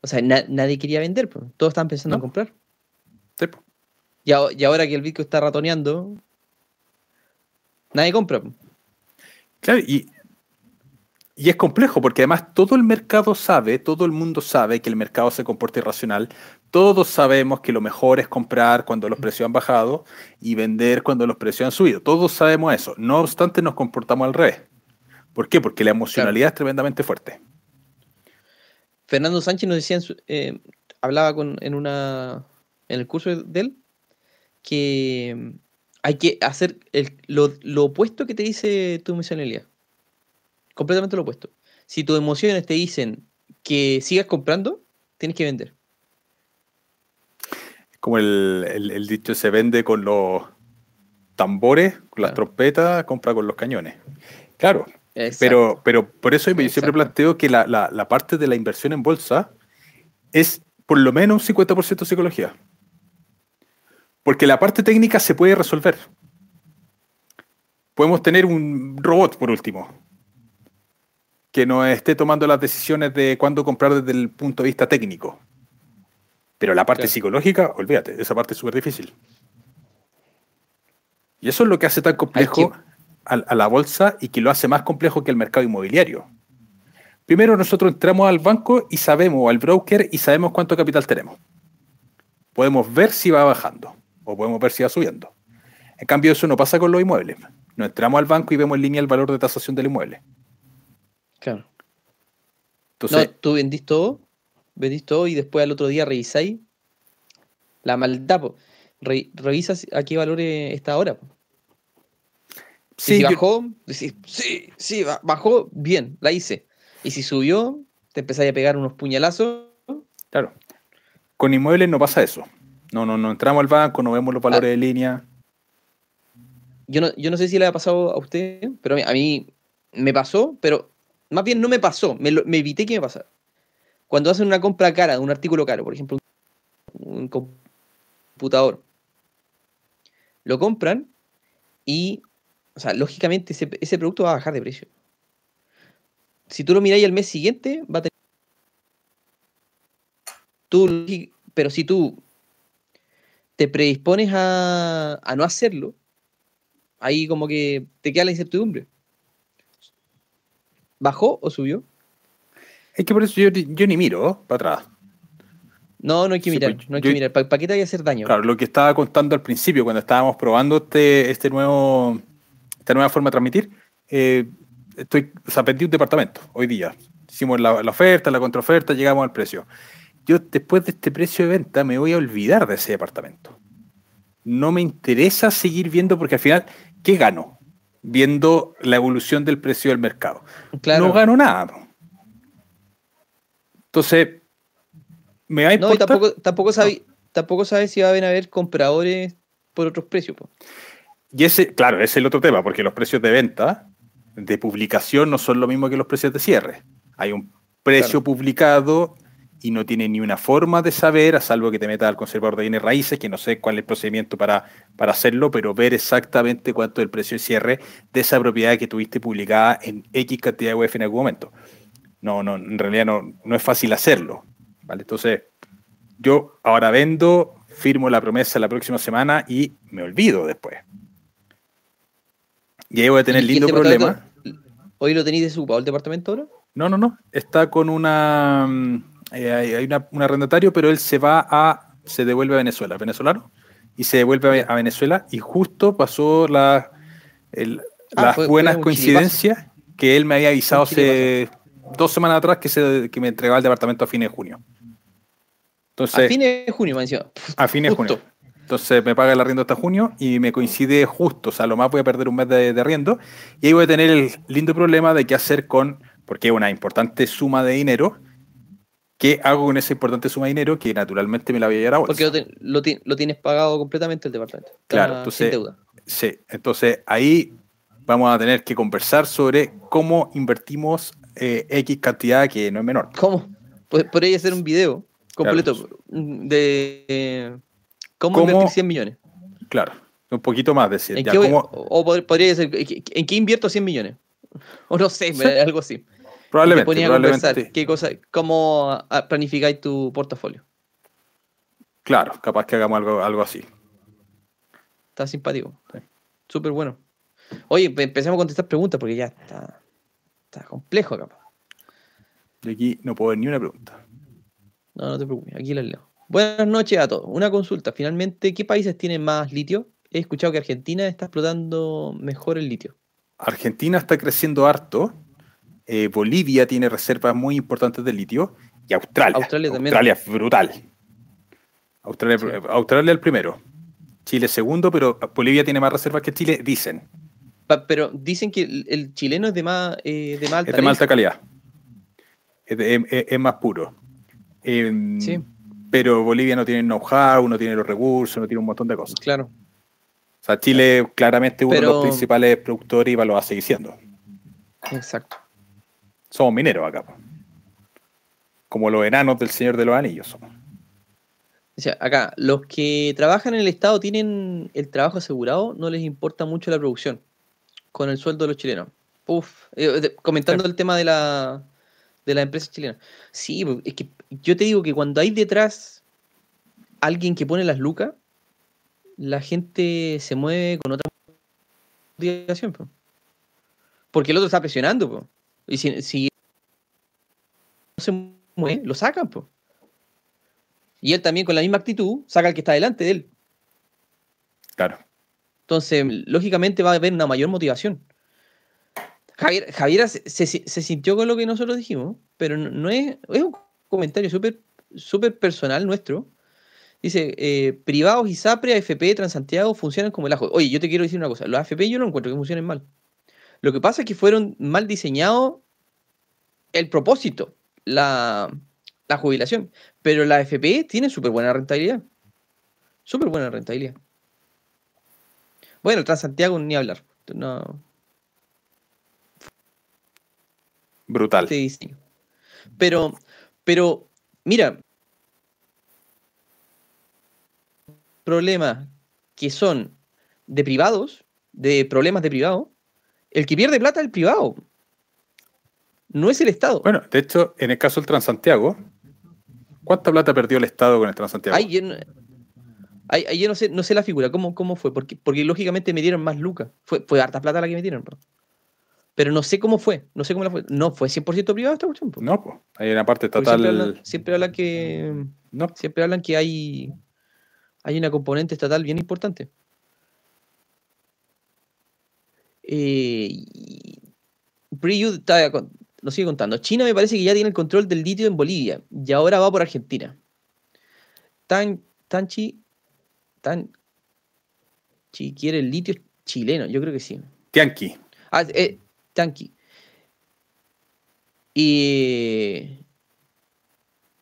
Speaker 1: O sea, nadie quería vender, todos estaban pensando en comprar. Sí, y, y, ahora que el Bitcoin está ratoneando, nadie compra.
Speaker 2: Claro, y y es complejo porque además todo el mercado sabe, todo el mundo sabe que el mercado se comporta irracional. Todos sabemos que lo mejor es comprar cuando los precios han bajado y vender cuando los precios han subido. Todos sabemos eso. No obstante, nos comportamos al revés. ¿Por qué? Porque la emocionalidad es tremendamente fuerte.
Speaker 1: Fernando Sánchez nos decía, eh, hablaba con, en, una, en el curso de él, que hay que hacer lo, lo, opuesto que te dice tu emocionalidad completamente lo opuesto. Si tus emociones te dicen que sigas comprando, tienes que vender.
Speaker 2: Como el, dicho se vende con los tambores, con las trompetas, compra con los cañones. Claro, pero, pero por eso yo siempre planteo que la, la, parte de la inversión en bolsa es por lo menos un 50% psicología. Porque la parte técnica se puede resolver. Podemos tener un robot, por último, que nos esté tomando las decisiones de cuándo comprar desde el punto de vista técnico. Pero la parte psicológica, olvídate, esa parte es súper difícil. Y eso es lo que hace tan complejo a, la bolsa y que lo hace más complejo que el mercado inmobiliario. Primero nosotros entramos al banco y sabemos, al broker, y sabemos cuánto capital tenemos. Podemos ver si va bajando o podemos ver si va subiendo. En cambio, eso no pasa con los inmuebles. No entramos al banco y vemos en línea el valor de tasación del inmueble.
Speaker 1: Claro. Entonces, no, tú vendís todo, vendís todo y después al otro día revisáis la maldad. revisas a qué valor está ahora. si bajó, sí, sí, bajó, bien, la hice. Y si subió, te empezáis a pegar unos puñalazos.
Speaker 2: Claro. Con inmuebles no pasa eso. No, no, no entramos al banco, no vemos los valores ah. de línea.
Speaker 1: Yo no, yo no sé si le ha pasado a usted, pero a mí me pasó, pero más bien no me pasó, me, evité que me pasara. Cuando hacen una compra cara un artículo caro, por ejemplo, un computador, lo compran y, o sea, lógicamente ese, producto va a bajar de precio. Si tú lo miráis el mes siguiente, va a tener... Tú, pero si tú te predispones a, a no hacerlo, ahí como que te queda la incertidumbre. ¿Bajó o subió?
Speaker 2: Es que por eso yo, ni miro para atrás.
Speaker 1: No, no hay que mirar, pues, no hay que mirar. ¿Para, qué te vaya a hacer daño?
Speaker 2: Claro, lo que estaba contando al principio, cuando estábamos probando este, este nuevo, esta nueva forma de transmitir, eh, estoy, o sea, un departamento hoy día. Hicimos la, la, oferta, la contraoferta, llegamos al precio. Yo después de este precio de venta me voy a olvidar de ese departamento. No me interesa seguir viendo porque al final, ¿qué gano? Viendo la evolución del precio del mercado. No gano nada. Entonces,
Speaker 1: me va a No, tampoco, tampoco sabe, tampoco sabe si va a haber compradores por otros precios.
Speaker 2: Y ese, claro, ese es el otro tema, porque los precios de venta, de publicación, no son lo mismo que los precios de cierre. Hay un precio publicado y no tiene ni una forma de saber, a salvo que te metas al conservador de bienes raíces, que no sé cuál es el procedimiento para, para hacerlo, pero ver exactamente cuánto es el precio de cierre de esa propiedad que tuviste publicada en X cantidad de UF en algún momento. No, no, en realidad no, no es fácil hacerlo. ¿vale? Entonces, yo ahora vendo, firmo la promesa la próxima semana y me olvido después. Y ahí voy a tener
Speaker 1: ¿Y
Speaker 2: lindo
Speaker 1: este
Speaker 2: problema.
Speaker 1: ¿Hoy lo tenéis desocupado el departamento ahora?
Speaker 2: No, no, no. Está con una. Eh, hay una- un arrendatario, pero él se va a. Se devuelve a Venezuela, venezolano. Y se devuelve a, Venezuela. Y justo pasó la, el-
Speaker 1: Ah,
Speaker 2: las
Speaker 1: fue-
Speaker 2: buenas
Speaker 1: fue
Speaker 2: coincidencias que él me había avisado hace dos semanas atrás que, se, que me entregaba el departamento a fines de junio. Entonces,
Speaker 1: a fines de junio, me encima.
Speaker 2: a fines de junio. Entonces me paga el arriendo hasta junio y me coincide justo, o sea, lo más voy a perder un mes de, de arriendo y ahí voy a tener el lindo problema de qué hacer con, porque es una importante suma de dinero, ¿qué hago con esa importante suma de dinero que naturalmente me la voy a llevar a bolsa?
Speaker 1: Porque lo, te- lo ti- lo tienes pagado completamente el departamento.
Speaker 2: Claro,
Speaker 1: sin
Speaker 2: entonces-
Speaker 1: deuda.
Speaker 2: Sí, entonces ahí vamos a tener que conversar sobre cómo invertimos eh, X cantidad que no es menor.
Speaker 1: ¿Cómo? Pod- Podría hacer un video completo
Speaker 2: Claro.
Speaker 1: de eh, cómo,
Speaker 2: ¿Cómo-
Speaker 1: invertir 100 millones.
Speaker 2: Claro, un poquito más.
Speaker 1: ¿En
Speaker 2: ya,
Speaker 1: qué, voy-
Speaker 2: cómo-
Speaker 1: o o pod- podría ser, ¿en qué invierto 100 millones? O no sé,
Speaker 2: Sí.
Speaker 1: algo así. Te
Speaker 2: probablemente,
Speaker 1: ponía a conversar
Speaker 2: probablemente,
Speaker 1: qué cosa, cómo ah, planificáis tu portafolio.
Speaker 2: claro, capaz que hagamos algo, algo así.
Speaker 1: Está simpático.
Speaker 2: Sí.
Speaker 1: Súper bueno. Oye, pe- empecemos a contestar preguntas porque ya está, está complejo acá.
Speaker 2: Y aquí no puedo ver ni una pregunta.
Speaker 1: No, no te preocupes, aquí las leo. Buenas noches a todos. Una consulta. Finalmente, ¿qué países tienen más litio? He escuchado que Argentina está explotando mejor el litio.
Speaker 2: Argentina está creciendo harto. Eh, Bolivia tiene reservas muy importantes de litio. Y Australia.
Speaker 1: Australia también.
Speaker 2: Australia es brutal. Australia,
Speaker 1: Sí.
Speaker 2: Australia el primero. Chile segundo, pero Bolivia tiene más reservas que Chile, dicen.
Speaker 1: Pa- pero dicen que el, el chileno es de más, eh, de más alta
Speaker 2: Es de más alta calidad. Es, de- es- es- es más puro. Em,
Speaker 1: Sí.
Speaker 2: Pero Bolivia no tiene know-how, no tiene los recursos, no tiene un montón de cosas.
Speaker 1: Claro.
Speaker 2: O sea, Chile claramente uno de los principales productores y va- lo va a seguir siendo.
Speaker 1: Exacto.
Speaker 2: Somos mineros acá. po. Como los enanos del Señor de los Anillos somos.
Speaker 1: O sea, acá, los que trabajan en el Estado tienen el trabajo asegurado, no les importa mucho la producción con el sueldo de los chilenos. Uf, eh, de- comentando el tema de la de las empresas chilenas. Sí, pues, es que yo te digo que cuando hay detrás alguien que pone las lucas, la gente se mueve con otra motivación. po. Porque el otro está presionando. po. Y si, si no se mueve, lo sacan. po. Y él también con la misma actitud saca al que está delante de él.
Speaker 2: Claro.
Speaker 1: Entonces, lógicamente va a haber una mayor motivación. Javier, Javiera se, se- se sintió con lo que nosotros dijimos, pero no, no es, es un comentario súper súper personal nuestro. Dice, eh, privados y SAPRE, AFP, Transantiago funcionan como el ajo. Oye, yo te quiero decir una cosa, los AFP yo no encuentro que funcionen mal. Lo que pasa es que fueron mal diseñados el propósito, la, la jubilación. Pero la AFP tiene súper buena rentabilidad. Súper buena rentabilidad. Bueno, Transantiago ni hablar. No,
Speaker 2: Brutal.
Speaker 1: este diseño. Pero, pero, mira, problemas que son de privados, de problemas de privado, el que pierde plata es el privado. No es el Estado.
Speaker 2: Bueno, de hecho, en el caso del Transantiago, ¿cuánta plata perdió el Estado con el Transantiago?
Speaker 1: Ahí yo no, yo no sé, no sé la figura, ¿cómo, cómo fue? Porque, porque lógicamente me dieron más lucas. Fue, fue harta plata la que me dieron. Pero, pero no sé cómo fue. No sé cómo la fue. No fue 100% privado esta cuestión.
Speaker 2: No, pues. Hay una parte
Speaker 1: Porque siempre
Speaker 2: estatal.
Speaker 1: hablan, siempre hablan que
Speaker 2: No.
Speaker 1: siempre hablan que hay hay una componente estatal bien importante. Eh, Priyu nos sigue contando. China me parece que ya tiene el control del litio en Bolivia y ahora va por Argentina. Tan, Tanchi, Tan, Chi quiere el litio chileno, yo creo que sí.
Speaker 2: Tianqi.
Speaker 1: Ah, eh, Tanqui. Y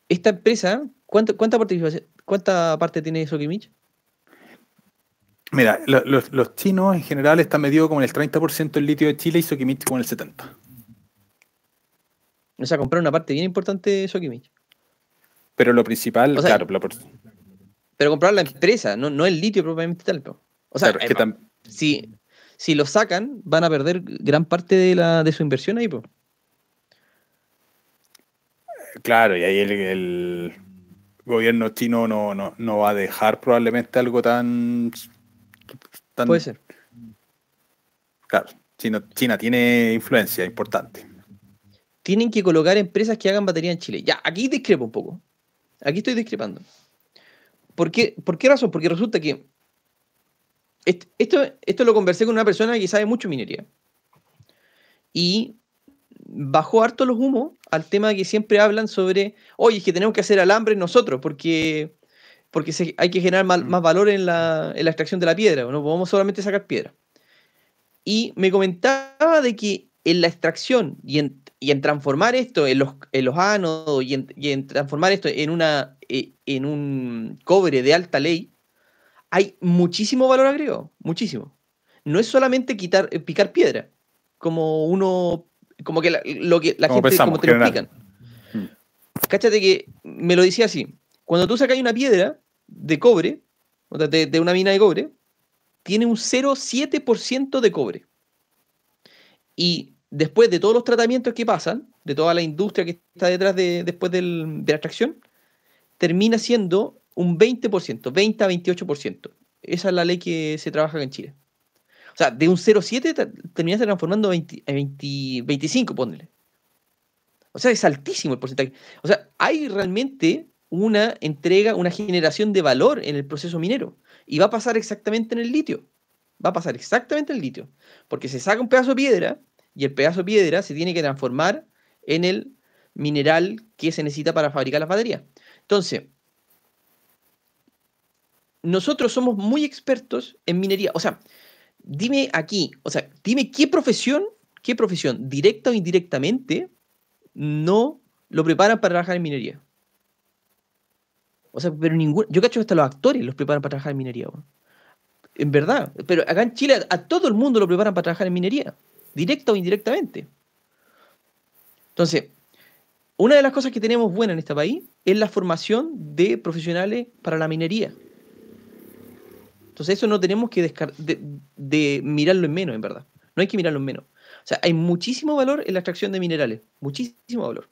Speaker 1: esta empresa, ¿cuánta, cuánta participación, cuánta parte tiene Sokimich?
Speaker 2: Mira, lo- los, los chinos en general están medidos como en el 30% del litio de Chile y Sokimich como en el 70%.
Speaker 1: O sea, comprar una parte bien importante de Sokimich.
Speaker 2: Pero lo principal,
Speaker 1: O sea,
Speaker 2: claro, lo,
Speaker 1: Pero comprar la empresa, no, no el litio propiamente tal. po. O sea,
Speaker 2: claro, es que
Speaker 1: eh, si, si lo sacan, van a perder gran parte de, la, de su inversión ahí. po.
Speaker 2: claro, y ahí el, el gobierno chino no, no, no va a dejar probablemente algo tan, tan
Speaker 1: Puede ser.
Speaker 2: Claro, China, tiene influencia importante.
Speaker 1: Tienen que colocar empresas que hagan batería en Chile. Ya, aquí discrepo un poco. Aquí estoy discrepando. ¿Por qué, ¿Por qué razón? Porque resulta que esto, esto lo conversé con una persona que sabe mucho minería. Y bajó harto los humos al tema que siempre hablan sobre, oye, es que tenemos que hacer alambre nosotros porque, porque hay que generar más, mm. valor en la, extracción de la piedra, no podemos solamente sacar piedra. Y me comentaba de que en la extracción y en, transformar esto en los, en los ánodos y en, transformar esto en, una, eh, en un cobre de alta ley, hay muchísimo valor agregado, muchísimo. No es solamente quitar, eh, picar piedra, como uno, como que la, lo que la gente, como te lo explican. Hmm. Cáchate que me lo decía así, cuando tú sacas una piedra de cobre, de, de una mina de cobre, tiene un 0,7% de cobre. Y después de todos los tratamientos que pasan, de toda la industria que está detrás de, después de la extracción, termina siendo un 20%, 20 a 28%. Esa es la ley que se trabaja en Chile. O sea, de un 0,7 terminaste transformando a 25, ponle. O sea, es altísimo el porcentaje. O sea, hay realmente una entrega, una generación de valor en el proceso minero. Y va a pasar exactamente en el litio. Va a pasar exactamente en el litio. Porque se saca un pedazo de piedra y el pedazo de piedra se tiene que transformar en el mineral que se necesita para fabricar las baterías. Entonces, nosotros somos muy expertos en minería. O sea, dime aquí, o sea, dime qué profesión, qué profesión, directa o indirectamente, no lo preparan para trabajar en minería. O sea, pero ningún. Yo cacho hasta los actores los preparan para trabajar en minería. En verdad. Pero acá en Chile a todo el mundo lo preparan para trabajar en minería. Directa o indirectamente. Entonces, una de las cosas que tenemos buena en este país es la formación de profesionales para la minería. Entonces eso no tenemos que de, mirarlo en menos, en verdad. No hay que mirarlo en menos. O sea, hay muchísimo valor en la extracción de minerales. Muchísimo valor.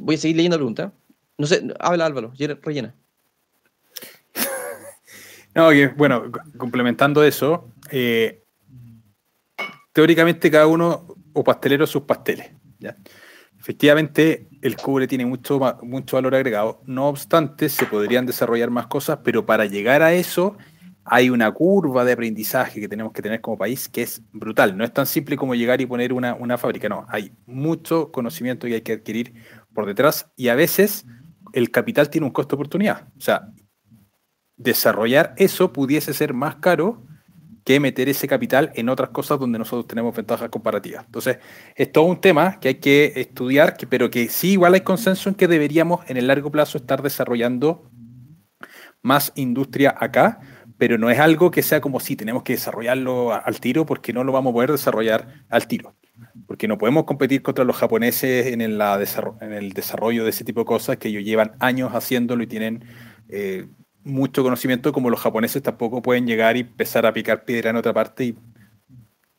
Speaker 1: Voy a seguir leyendo la pregunta. No sé, habla Álvaro, rellena.
Speaker 2: No, bueno, complementando eso, eh, teóricamente cada uno o pastelero sus pasteles. ¿ya? Efectivamente, el cobre tiene mucho, mucho valor agregado. No obstante, se podrían desarrollar más cosas, pero para llegar a eso hay una curva de aprendizaje que tenemos que tener como país que es brutal. No es tan simple como llegar y poner una, una fábrica, no. Hay mucho conocimiento que hay que adquirir por detrás y a veces el capital tiene un costo de oportunidad. O sea, desarrollar eso pudiese ser más caro que meter ese capital en otras cosas donde nosotros tenemos ventajas comparativas. Entonces, es todo un tema que hay que estudiar, pero que sí igual hay consenso en que deberíamos en el largo plazo estar desarrollando más industria acá, pero no es algo que sea como si tenemos que desarrollarlo al tiro porque no lo vamos a poder desarrollar al tiro. Porque no podemos competir contra los japoneses en el, en el desarrollo de ese tipo de cosas que ellos llevan años haciéndolo y tienen eh, mucho conocimiento como los japoneses tampoco pueden llegar y empezar a picar piedra en otra parte y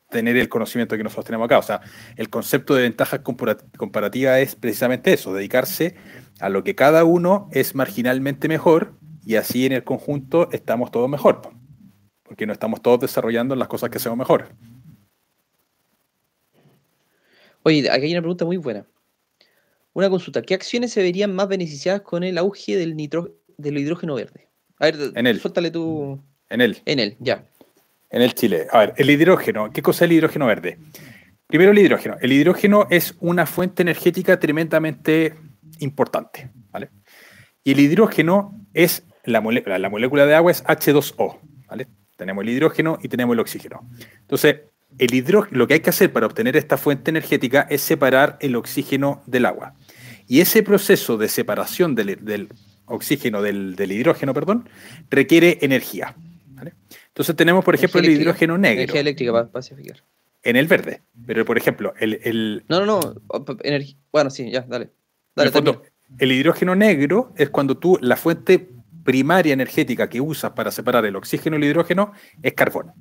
Speaker 2: tener el conocimiento que nosotros tenemos acá. O sea, el concepto de ventaja comparativa es precisamente eso, dedicarse a lo que cada uno es marginalmente mejor y así en el conjunto estamos todos mejor, porque no estamos todos desarrollando las cosas que sean mejor.
Speaker 1: Oye, aquí hay una pregunta muy buena. Una consulta, ¿qué acciones se verían más beneficiadas con el auge del, nitro, del hidrógeno verde? A ver, en él. suéltale tú.
Speaker 2: En él.
Speaker 1: En él, ya.
Speaker 2: En el Chile. A ver, el hidrógeno. ¿Qué cosa es el hidrógeno verde? Primero el hidrógeno. El hidrógeno es una fuente energética tremendamente importante. ¿vale? Y el hidrógeno es la molécula. La molécula de agua es H2O. ¿vale? Tenemos el hidrógeno y tenemos el oxígeno. Entonces, el hidrógeno, lo que hay que hacer para obtener esta fuente energética es separar el oxígeno del agua. Y ese proceso de separación del, del oxígeno del, hidrógeno, perdón, requiere energía. Entonces tenemos, por ejemplo, el hidrógeno negro.
Speaker 1: Energía eléctrica para pacificar.
Speaker 2: En el verde. Pero, por ejemplo, el...
Speaker 1: No, no, no. Bueno, sí, ya, dale.
Speaker 2: dale el hidrógeno negro es cuando tú, la fuente primaria energética que usas para separar el oxígeno y el hidrógeno es carbón.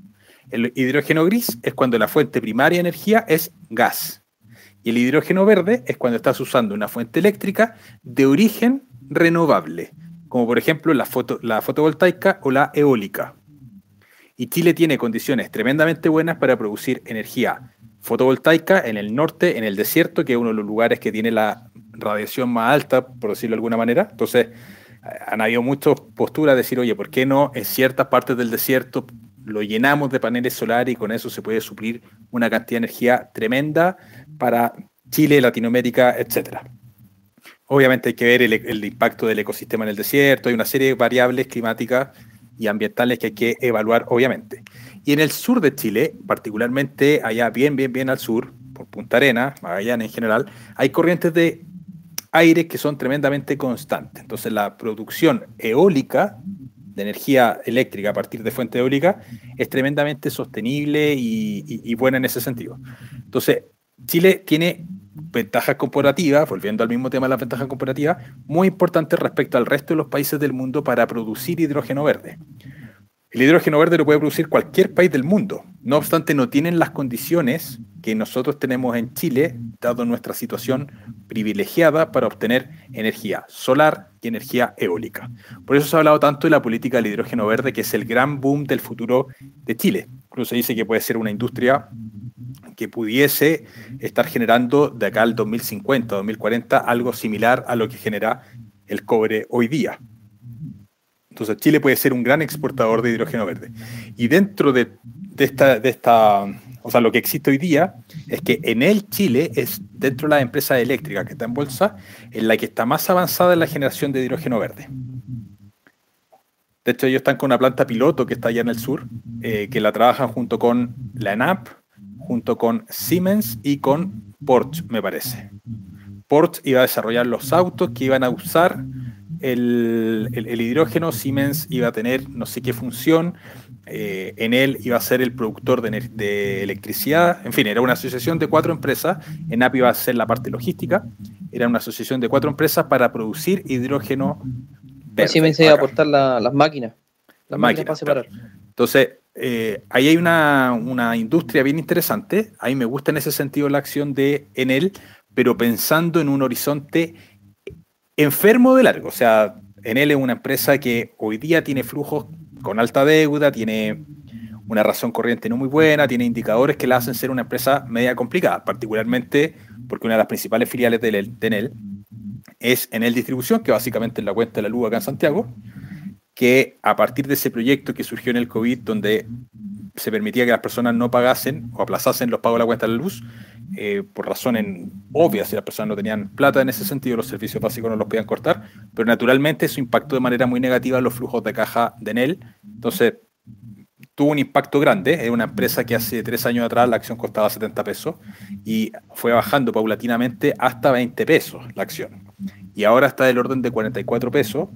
Speaker 2: El hidrógeno gris es cuando la fuente primaria de energía es gas. Y el hidrógeno verde es cuando estás usando una fuente eléctrica de origen renovable, como por ejemplo la, foto, la fotovoltaica o la eólica. Y Chile tiene condiciones tremendamente buenas para producir energía fotovoltaica en el norte, en el desierto, que es uno de los lugares que tiene la radiación más alta, por decirlo de alguna manera. Entonces, han habido muchas posturas de decir, oye, ¿por qué no en ciertas partes del desierto lo llenamos de paneles solares y con eso se puede suplir una cantidad de energía tremenda para Chile, Latinoamérica, etcétera? Obviamente hay que ver el, el, impacto del ecosistema en el desierto, hay una serie de variables climáticas y ambientales que hay que evaluar, obviamente. Y en el sur de Chile, particularmente allá bien, bien, bien al sur, por Punta Arena, Magallanes en general, hay corrientes de aire que son tremendamente constantes. Entonces la producción eólica de energía eléctrica a partir de fuente eólica es tremendamente sostenible y, buena en ese sentido. Entonces, Chile tiene ventajas comparativas, volviendo al mismo tema de las ventajas comparativas, muy importantes respecto al resto de los países del mundo para producir hidrógeno verde. El hidrógeno verde lo puede producir cualquier país del mundo. No obstante, no tienen las condiciones que nosotros tenemos en Chile, dado nuestra situación privilegiada para obtener energía solar y energía eólica. Por eso se ha hablado tanto de la política del hidrógeno verde, que es el gran boom del futuro de Chile. Incluso se dice que puede ser una industria que pudiese estar generando de acá al 2050, 2040, algo similar a lo que genera el cobre hoy día. Entonces Chile puede ser un gran exportador de hidrógeno verde. Y dentro de, esta, o sea, lo que existe hoy día es que en el Chile es dentro de la empresa eléctrica que está en bolsa, en la que está más avanzada en la generación de hidrógeno verde. De hecho, ellos están con una planta piloto que está allá en el sur, eh, que la trabajan junto con la ENAP, junto con Siemens y con Porsche, me parece. Porsche iba a desarrollar los autos que iban a usar el, hidrógeno, Siemens iba a tener no sé qué función, eh, en él iba a ser el productor de, electricidad, en fin, era una asociación de cuatro empresas, ENAP iba a ser la parte logística, era una asociación de cuatro empresas para producir hidrógeno
Speaker 1: verde. Siemens iba a aportar las máquinas, las máquinas, para separar.
Speaker 2: Entonces, eh, ahí hay una, una, industria bien interesante, ahí me gusta en ese sentido la acción de Enel, pero pensando en un horizonte enfermo de largo. O sea, Enel es una empresa que hoy día tiene flujos con alta deuda, tiene una razón corriente no muy buena, tiene indicadores que la hacen ser una empresa media complicada, particularmente porque una de las principales filiales de Enel es Enel Distribución, que básicamente es la cuenta de la luz acá en Santiago, que a partir de ese proyecto que surgió en el COVID, donde se permitía que las personas no pagasen o aplazasen los pagos de la cuenta de la luz, eh, por razones obvias, si las personas no tenían plata en ese sentido, los servicios básicos no los podían cortar, pero naturalmente eso impactó de manera muy negativa los flujos de caja de Enel. Entonces, tuvo un impacto grande. Es una empresa que hace tres años atrás la acción costaba 70 pesos y fue bajando paulatinamente hasta 20 pesos la acción. Y ahora está del orden de 44 pesos,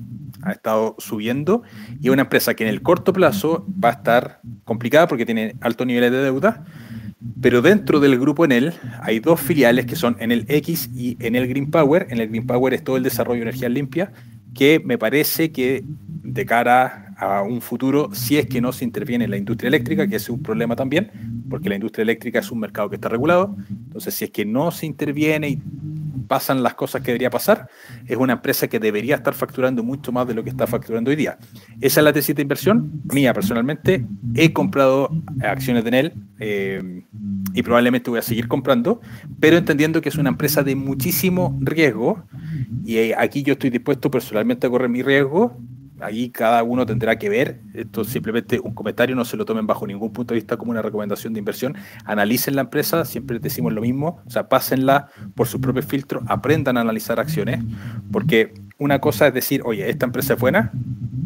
Speaker 2: ha estado subiendo y es una empresa que en el corto plazo va a estar complicada porque tiene altos niveles de deuda pero dentro del grupo Enel hay dos filiales que son Enel X y Enel Green Power. En el Green Power es todo el desarrollo de energía limpia, que me parece que de cara a un futuro, si es que no se interviene en la industria eléctrica, que es un problema también, porque la industria eléctrica es un mercado que está regulado, entonces si es que no se interviene y pasan las cosas que debería pasar, es una empresa que debería estar facturando mucho más de lo que está facturando hoy día. Esa es la tesis de inversión mía personalmente. He comprado acciones de Enel eh, y probablemente voy a seguir comprando, pero entendiendo que es una empresa de muchísimo riesgo y eh, aquí yo estoy dispuesto personalmente a correr mi riesgo ahí cada uno tendrá que ver. Esto es simplemente un comentario, no se lo tomen bajo ningún punto de vista como una recomendación de inversión. Analicen la empresa, siempre decimos lo mismo, o sea, pásenla por sus propios filtros, aprendan a analizar acciones, porque una cosa es decir, oye, esta empresa es buena,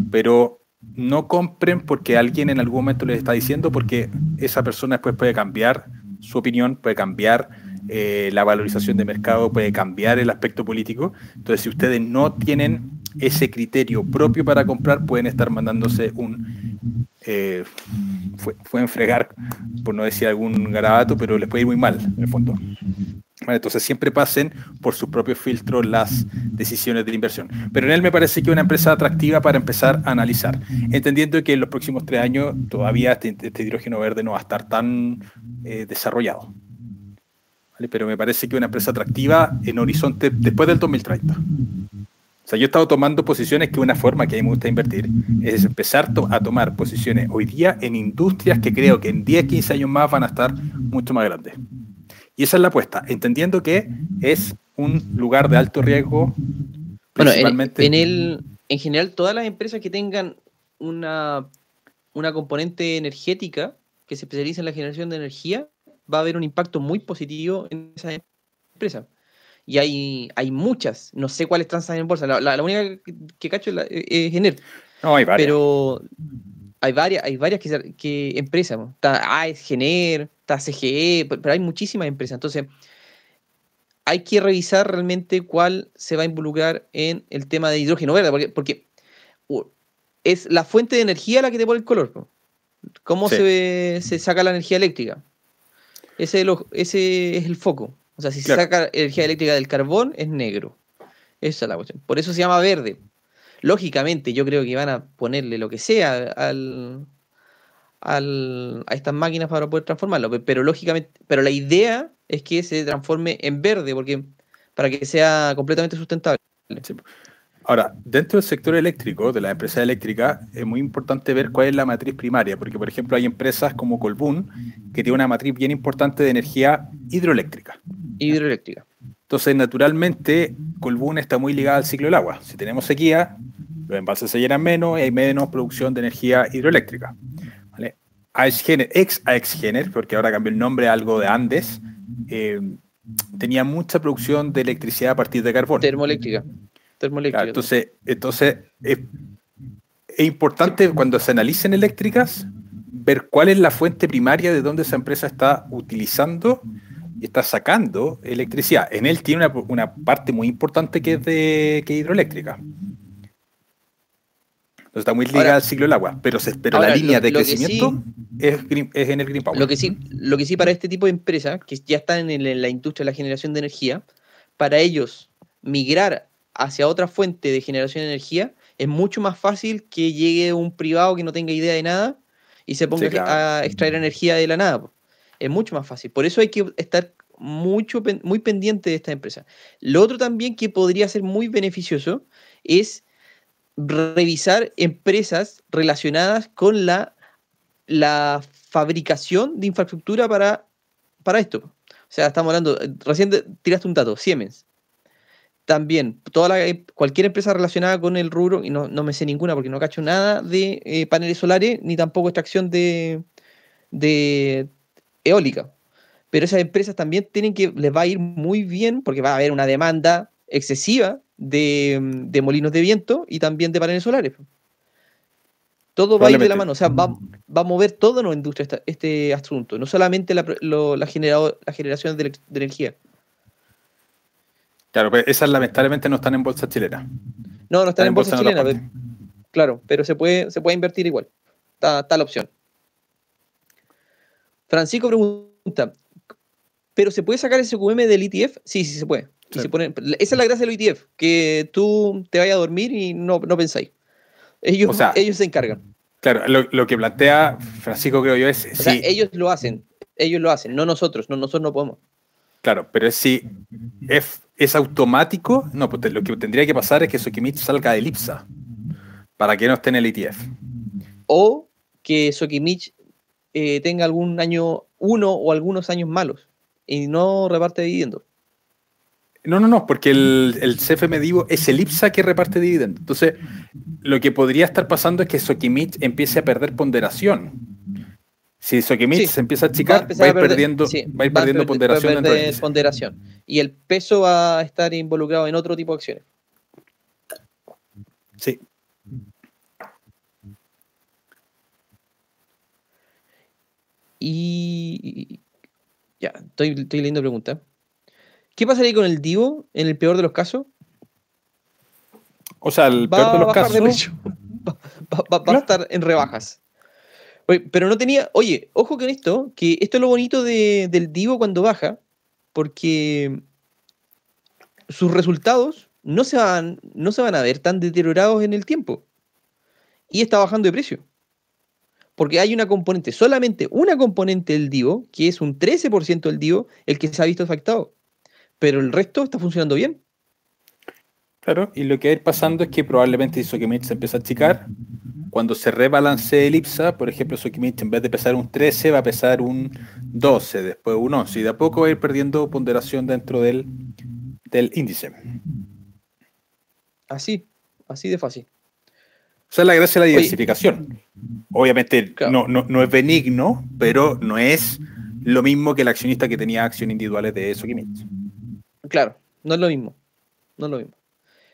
Speaker 2: pero no compren porque alguien en algún momento les está diciendo, porque esa persona después puede cambiar su opinión, puede cambiar eh, la valorización de mercado, puede cambiar el aspecto político. Entonces, si ustedes no tienen ese criterio propio para comprar, pueden estar mandándose un... Eh, fue, fue fregar, por no decir algún garabato, pero les puede ir muy mal, en el fondo. entonces siempre pasen por sus propios filtros las decisiones de inversión. Pero en él me parece que una empresa atractiva para empezar a analizar, entendiendo que en los próximos tres años todavía este, este hidrógeno verde no va a estar tan eh, desarrollado. Pero me parece que una empresa atractiva en horizonte después del 2030 sea, yo he estado tomando posiciones que una forma que a mí me gusta invertir es empezar a tomar posiciones hoy día en industrias que creo que en 10, 15 años más van a estar mucho más grandes. Y esa es la apuesta, entendiendo que es un lugar de alto riesgo.
Speaker 1: Bueno, en, el, en general, todas las empresas que tengan una, una componente energética que se especializa en la generación de energía, va a haber un impacto muy positivo en esa empresa y hay, hay muchas. No sé cuáles transan en bolsa. La, única que, cacho es, la, Gener.
Speaker 2: No, hay varias.
Speaker 1: Pero hay varias, hay varias que, que empresas. Está AES, Gener, está CGE, pero hay muchísimas empresas. Entonces, hay que revisar realmente cuál se va a involucrar en el tema de hidrógeno verde, porque, porque es la fuente de energía la que te pone el color. ¿Cómo se, se, saca la energía eléctrica? Ese ese es el foco. O sea, si se saca energía eléctrica del carbón, es negro. Esa es la cuestión. Por eso se llama verde. Lógicamente, yo creo que van a ponerle lo que sea al, a estas máquinas para poder transformarlo. Pero lógicamente, pero la idea es que se transforme en verde, porque para que sea completamente sustentable.
Speaker 2: Ahora, dentro del sector eléctrico, de la empresa eléctrica, es muy importante ver cuál es la matriz primaria, porque por ejemplo hay empresas como Colbún que tiene una matriz bien importante de energía hidroeléctrica.
Speaker 1: Hidroeléctrica.
Speaker 2: Entonces, naturalmente, Colbún está muy ligada al ciclo del agua. Si tenemos sequía, los embalses se llenan menos y hay menos producción de energía hidroeléctrica. ¿vale? ex AEXGener, porque ahora cambió el nombre a algo de Andes, eh, tenía mucha producción de electricidad a partir de carbón.
Speaker 1: Termoeléctrica
Speaker 2: entonces, entonces es, importante cuando se analicen eléctricas ver cuál es la fuente primaria de donde esa empresa está utilizando y está sacando electricidad. En él tiene una, parte muy importante que es de que hidroeléctrica. está muy ligada al ciclo del agua, pero, pero la línea de crecimiento es, en el Green Power.
Speaker 1: Lo que, sí, lo que sí para este tipo de empresas, que ya están en la industria de la generación de energía, para ellos migrar hacia otra fuente de generación de energía, es mucho más fácil que llegue un privado que no tenga idea de nada y se ponga a extraer energía de la nada. Es mucho más fácil. Por eso hay que estar mucho, muy pendiente de esta empresa. Lo otro también que podría ser muy beneficioso es revisar empresas relacionadas con la, la fabricación de infraestructura para, para esto. O sea, estamos hablando, recién tiraste un dato, Siemens también toda cualquier empresa relacionada con el rubro, y no, me sé ninguna porque no cacho nada de eh, paneles solares ni tampoco extracción de, de eólica. Pero esas empresas también tienen que, les va a ir muy bien porque va a haber una demanda excesiva de, molinos de viento y también de paneles solares. Todo va a ir de la mano, o sea, va, a mover toda la industria este asunto, no solamente la, la generación de energía.
Speaker 2: Claro, pero esas lamentablemente no están en bolsa chilena.
Speaker 1: No, no están, en, bolsa, chilena, claro, pero se puede, se puede invertir igual. Está, la opción. Francisco pregunta, ¿pero se puede sacar ese QM del ETF? Sí, sí se puede. esa es la gracia del ETF, que tú te vayas a dormir y no, no pensáis. Ellos, ellos se encargan.
Speaker 2: Claro, lo, que plantea Francisco creo yo es...
Speaker 1: O sea, ellos lo hacen, ellos lo hacen, no nosotros, no, nosotros no podemos.
Speaker 2: Claro, pero es si es, es automático, no, pues lo que tendría que pasar es que Sokimich salga de Lipsa para que no esté en el ETF.
Speaker 1: O que Sokimich eh, tenga algún año, uno o algunos años malos y no reparte dividendos.
Speaker 2: No, no, no, porque el, el CFM Divo es el IPSA que reparte dividendos. Entonces, lo que podría estar pasando es que Sokimich empiece a perder ponderación si Sokimich se empieza a achicar, va, a ir perdiendo, va a ir perdiendo ponderación.
Speaker 1: ponderación. Y el peso va a estar involucrado en otro tipo de acciones.
Speaker 2: Sí.
Speaker 1: Y ya, estoy, estoy leyendo pregunta. ¿Qué pasaría con el Divo en el peor de los casos?
Speaker 2: O sea, el peor de los casos.
Speaker 1: va, a estar en rebajas pero no tenía. Oye, ojo con esto, que esto es lo bonito del Divo cuando baja, porque sus resultados no se, van, no se van a ver tan deteriorados en el tiempo. Y está bajando de precio. Porque hay una componente, solamente una componente del Divo, que es un 13% del Divo, el que se ha visto afectado. Pero el resto está funcionando bien.
Speaker 2: Claro, y lo que va a ir pasando es que probablemente Sokimich se empieza a achicar. Cuando se rebalancee el IPSA, por ejemplo, Sokimich en vez de pesar un 13 va a pesar un 12, después un 11, y de a poco va a ir perdiendo ponderación dentro del, del índice.
Speaker 1: Así, así de fácil.
Speaker 2: O sea, la gracia de la diversificación. Obviamente no, no, es benigno, pero no es lo mismo que el accionista que tenía acciones individuales de Sokimich.
Speaker 1: Claro, no es lo mismo. No es lo mismo.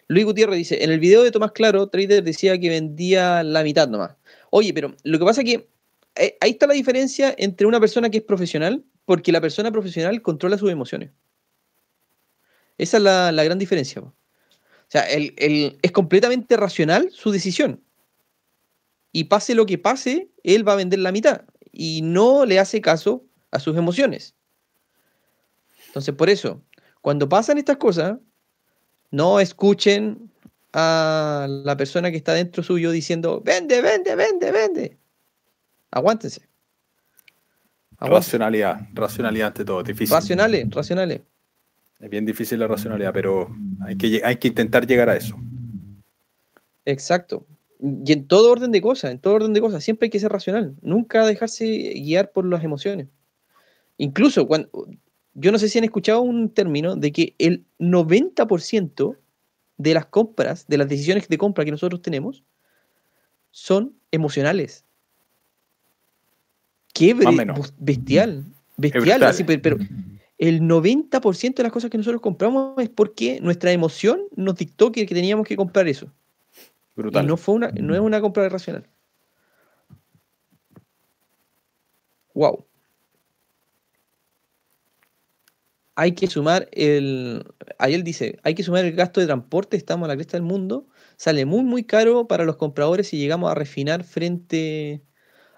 Speaker 1: Luis Gutiérrez dice, en el video de Tomás Claro, Trader decía que vendía la mitad nomás. Oye, pero lo que pasa es que eh, ahí está la diferencia entre una persona que es profesional, porque la persona profesional controla sus emociones. Esa es la, gran diferencia. O sea, es completamente racional su decisión. Y pase lo que pase, él va a vender la mitad. Y no le hace caso a sus emociones. Entonces, por eso, cuando pasan estas cosas, no escuchen a la persona que está dentro suyo diciendo, vende, vende, vende, vende. Aguántense.
Speaker 2: Racionalidad, racionalidad ante todo, difícil.
Speaker 1: Racionales, racionales.
Speaker 2: Es bien difícil la racionalidad, pero hay que, hay que intentar llegar a eso.
Speaker 1: Exacto. Y en todo orden de cosas, en todo orden de cosas, siempre hay que ser racional. Nunca dejarse guiar por las emociones. Incluso cuando, yo no sé si han escuchado un término de que el 90% de las compras, de las decisiones de compra que nosotros tenemos, son emocionales. Qué bestial, bestial, así, pero, el 90% de las cosas que nosotros compramos es porque nuestra emoción nos dictó que, teníamos que comprar eso. Brutal. no, fue una, no es una compra racional. Wow. Hay que sumar el. Ahí él dice: hay que sumar el gasto de transporte, estamos a la cresta del mundo. Sale muy, muy caro para los compradores si llegamos a refinar frente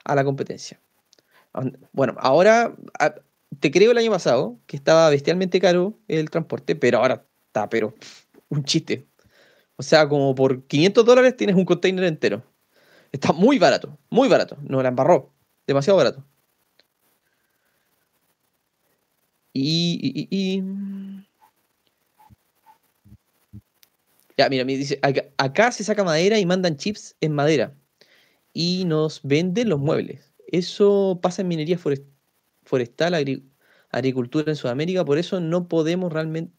Speaker 1: a la competencia. Bueno, ahora te creo el año pasado que estaba bestialmente caro el transporte, pero ahora está, pero un chiste. O sea, como por 500 dólares tienes un container entero. Está muy barato, muy barato. No la embarró. Demasiado barato. Y, Ya, mira, me dice, acá, se saca madera y mandan chips en madera y nos venden los muebles. Eso pasa en minería forestal, agricultura en Sudamérica, por eso no podemos realmente,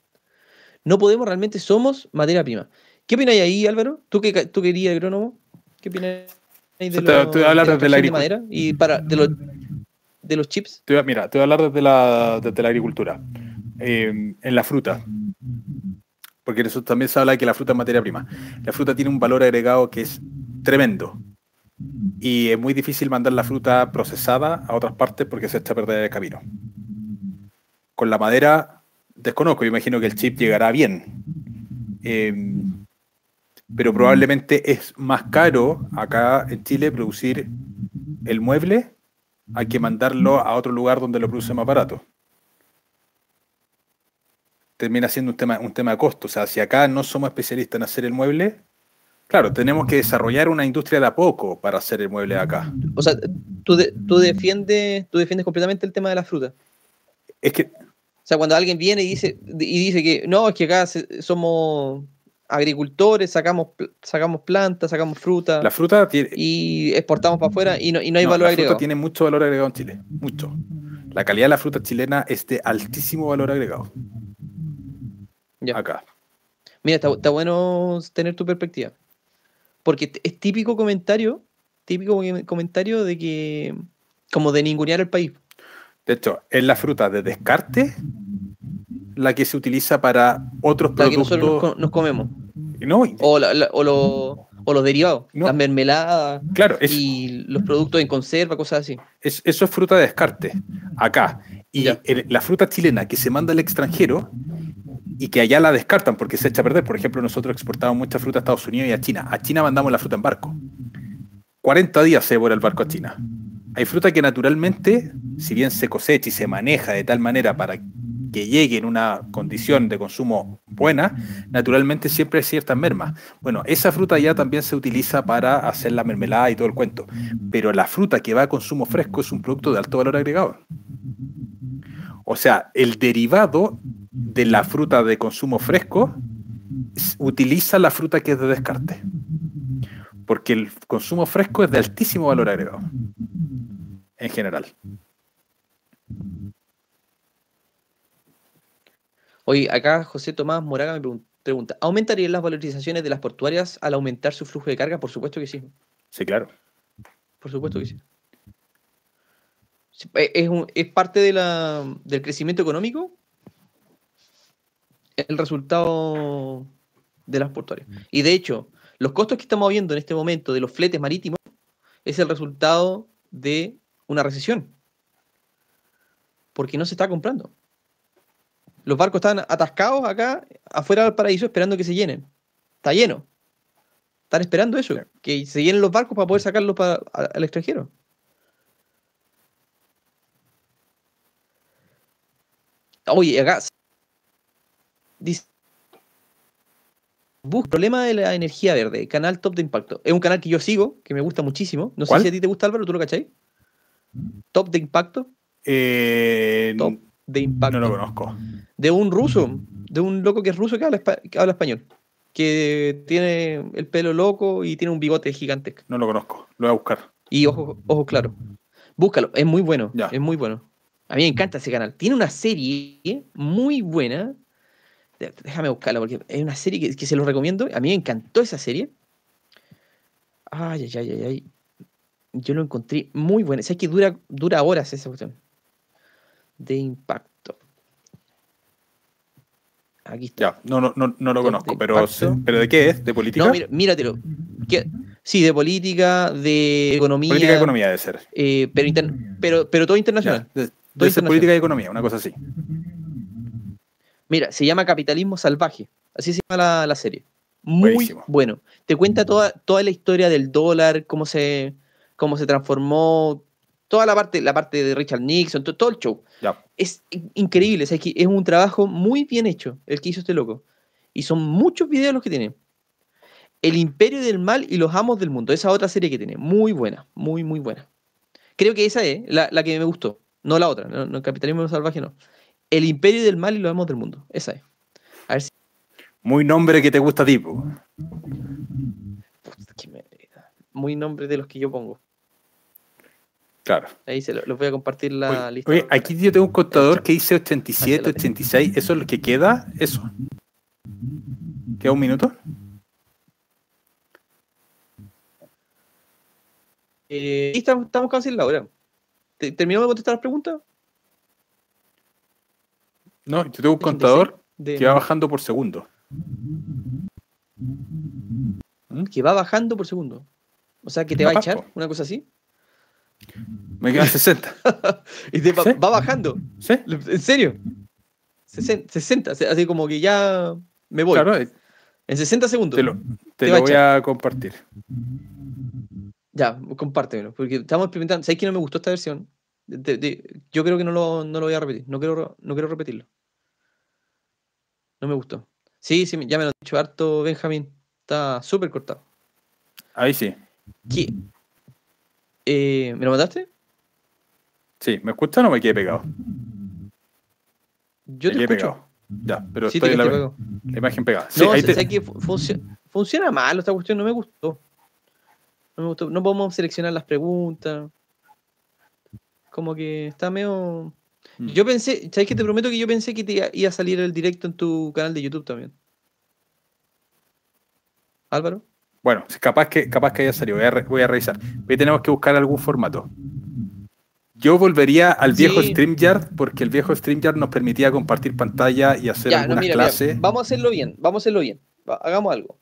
Speaker 1: no podemos realmente, somos materia prima. ¿Qué opináis ahí, Álvaro? ¿Tú que tú querías agrónomo? ¿Qué opináis de,
Speaker 2: de,
Speaker 1: la madera y para de los de los chips?
Speaker 2: mira, te voy a hablar desde la, la agricultura. Eh, en la fruta. Porque eso también se habla de que la fruta es materia prima. La fruta tiene un valor agregado que es tremendo. Y es muy difícil mandar la fruta procesada a otras partes porque se echa a perder el camino. Con la madera, desconozco, yo imagino que el chip llegará bien. Eh, pero probablemente es más caro acá en Chile producir el mueble hay que mandarlo a otro lugar donde lo produce más barato. Termina siendo un tema, un tema de costo. O sea, si acá no somos especialistas en hacer el mueble, claro, tenemos que desarrollar una industria de a poco para hacer el mueble acá.
Speaker 1: O sea, tú, tú, defiendes, tú defiendes completamente el tema de la fruta.
Speaker 2: Es que.
Speaker 1: O sea, cuando alguien viene y dice, y dice que no, es que acá somos agricultores, sacamos, sacamos plantas, sacamos fruta.
Speaker 2: La fruta tiene,
Speaker 1: y exportamos para afuera y no, y no hay valor agregado. La fruta
Speaker 2: tiene mucho valor agregado en Chile, mucho. La calidad de la fruta chilena es de altísimo valor agregado. Ya. Acá.
Speaker 1: Mira, está, bueno tener tu perspectiva. Porque es típico comentario, típico comentario de que, como de ningunear el país.
Speaker 2: De hecho, es la fruta de descarte la que se utiliza para otros
Speaker 1: productos. que nosotros nos comemos. O, los derivados, las mermeladas
Speaker 2: claro,
Speaker 1: y los productos en conserva, cosas así.
Speaker 2: eso es fruta de descarte, acá. Y la fruta chilena que se manda al extranjero y que allá la descartan porque se echa a perder. Por ejemplo, nosotros exportamos mucha fruta a Estados Unidos y a China. A China mandamos la fruta en barco. 40 días se devora el barco a China. Hay fruta que naturalmente, si bien se cosecha y se maneja de tal manera para que llegue en una condición de consumo buena, naturalmente siempre hay ciertas mermas. Bueno, esa fruta ya también se utiliza para hacer la mermelada y todo el cuento, pero la fruta que va a consumo fresco es un producto de alto valor agregado. O sea, el derivado de la fruta de consumo fresco utiliza la fruta que es de descarte. Porque el consumo fresco es de altísimo valor agregado. En general.
Speaker 1: Oye, acá José Tomás Moraga me pregunta, ¿aumentarían las valorizaciones de las portuarias al aumentar su flujo de carga? Por supuesto que sí.
Speaker 2: Sí, claro.
Speaker 1: Por supuesto que sí. Es, parte del crecimiento económico el resultado de las portuarias. Y de hecho, los costos que estamos viendo en este momento de los fletes marítimos es el resultado de una recesión. Porque no se está comprando. Los barcos están atascados acá, afuera del paraíso, esperando que se llenen. Está lleno. Están esperando eso, que se llenen los barcos para poder sacarlos para, al extranjero. Oye, acá dice Busca problema de la energía verde, canal top de impacto. Es un canal que yo sigo, que me gusta muchísimo. No sé si a ti te gusta, Álvaro, ¿tú lo cacháis? Top de impacto.
Speaker 2: Eh,
Speaker 1: top de impacto.
Speaker 2: No lo conozco.
Speaker 1: De un ruso, de un loco que es ruso que habla, español. Que tiene el pelo loco y tiene un bigote gigantesco.
Speaker 2: No lo conozco, lo voy a buscar.
Speaker 1: Y ojos ojo claros. Búscalo, es muy bueno. Es muy bueno. A mí me encanta ese canal. Tiene una serie muy buena Déjame buscarla porque es una serie que, se los recomiendo. A mí me encantó esa serie. Ay, ay, ay, ay. Yo lo encontré muy buena. Sabes que dura, dura horas esa cuestión. De impacto.
Speaker 2: Aquí está. Ya, no, no, no, no lo conozco, pero, pero ¿de qué es? ¿De política? No,
Speaker 1: míratelo. Sí, de política, de economía.
Speaker 2: Política y economía debe ser.
Speaker 1: Eh, pero, pero, pero todo internacional.
Speaker 2: debe ser política y economía, una cosa así.
Speaker 1: Mira, se llama Capitalismo Salvaje. Así se llama la, serie. Muy bueno. Te cuenta toda, toda la historia del dólar, cómo se, cómo se transformó, toda la parte, la parte de Richard Nixon, todo, el show. Es increíble. Es, es un trabajo muy bien hecho el que hizo este loco. Y son muchos videos los que tiene. El Imperio del Mal y los Amos del Mundo. Esa otra serie que tiene. Muy buena, muy, muy buena. Creo que esa es la, que me gustó. No la otra. No, no, Capitalismo Salvaje no. El imperio del mal y lo vemos del mundo. Esa es. A ver si...
Speaker 2: Muy nombre que te gusta tipo.
Speaker 1: Muy nombre de los que yo pongo.
Speaker 2: Claro.
Speaker 1: Ahí se los voy a compartir la lista.
Speaker 2: Oye, aquí yo tengo un contador que dice 87, 86. ¿Eso es lo que queda? ¿Eso? ¿Queda un minuto?
Speaker 1: Eh, estamos, estamos casi en la hora. ¿Terminamos de contestar las preguntas?
Speaker 2: No, yo tengo un contador que va bajando por segundo.
Speaker 1: ¿Mm? Que va bajando por segundo. O sea, que te va a echar, una cosa así.
Speaker 2: Me quedan 60.
Speaker 1: y te va, bajando.
Speaker 2: ¿Sí?
Speaker 1: ¿En serio? 60, así como que ya me voy. Claro, eh. en 60 segundos.
Speaker 2: Te lo, voy a compartir.
Speaker 1: Ya, compártemelo, porque estamos experimentando. ¿Sabes que no me gustó esta versión? yo creo que no lo, no lo, voy a repetir. No quiero, no quiero repetirlo. No me gustó. Sí, sí, ya me lo ha dicho harto Benjamín. Está súper cortado.
Speaker 2: Ahí sí.
Speaker 1: ¿Qué? Eh, ¿Me lo mandaste?
Speaker 2: Sí, ¿me escuchan o me quedé pegado?
Speaker 1: Yo te
Speaker 2: quedé
Speaker 1: escucho.
Speaker 2: pegado. Ya, pero estoy la, la, imagen pegada. Sí,
Speaker 1: no, ahí te... que funciona mal esta cuestión, no me gustó. No me gustó. No podemos seleccionar las preguntas. Como que está medio Mm. Yo pensé, ¿sabes que te prometo que yo pensé que te iba a salir el directo en tu canal de YouTube también? Álvaro.
Speaker 2: Bueno, capaz que, capaz que haya salido, voy a, revisar. Hoy tenemos que buscar algún formato. Yo volvería al viejo StreamYard porque el viejo StreamYard nos permitía compartir pantalla y hacer algunas clases.
Speaker 1: Vamos a hacerlo bien, vamos a hacerlo bien. hagamos algo.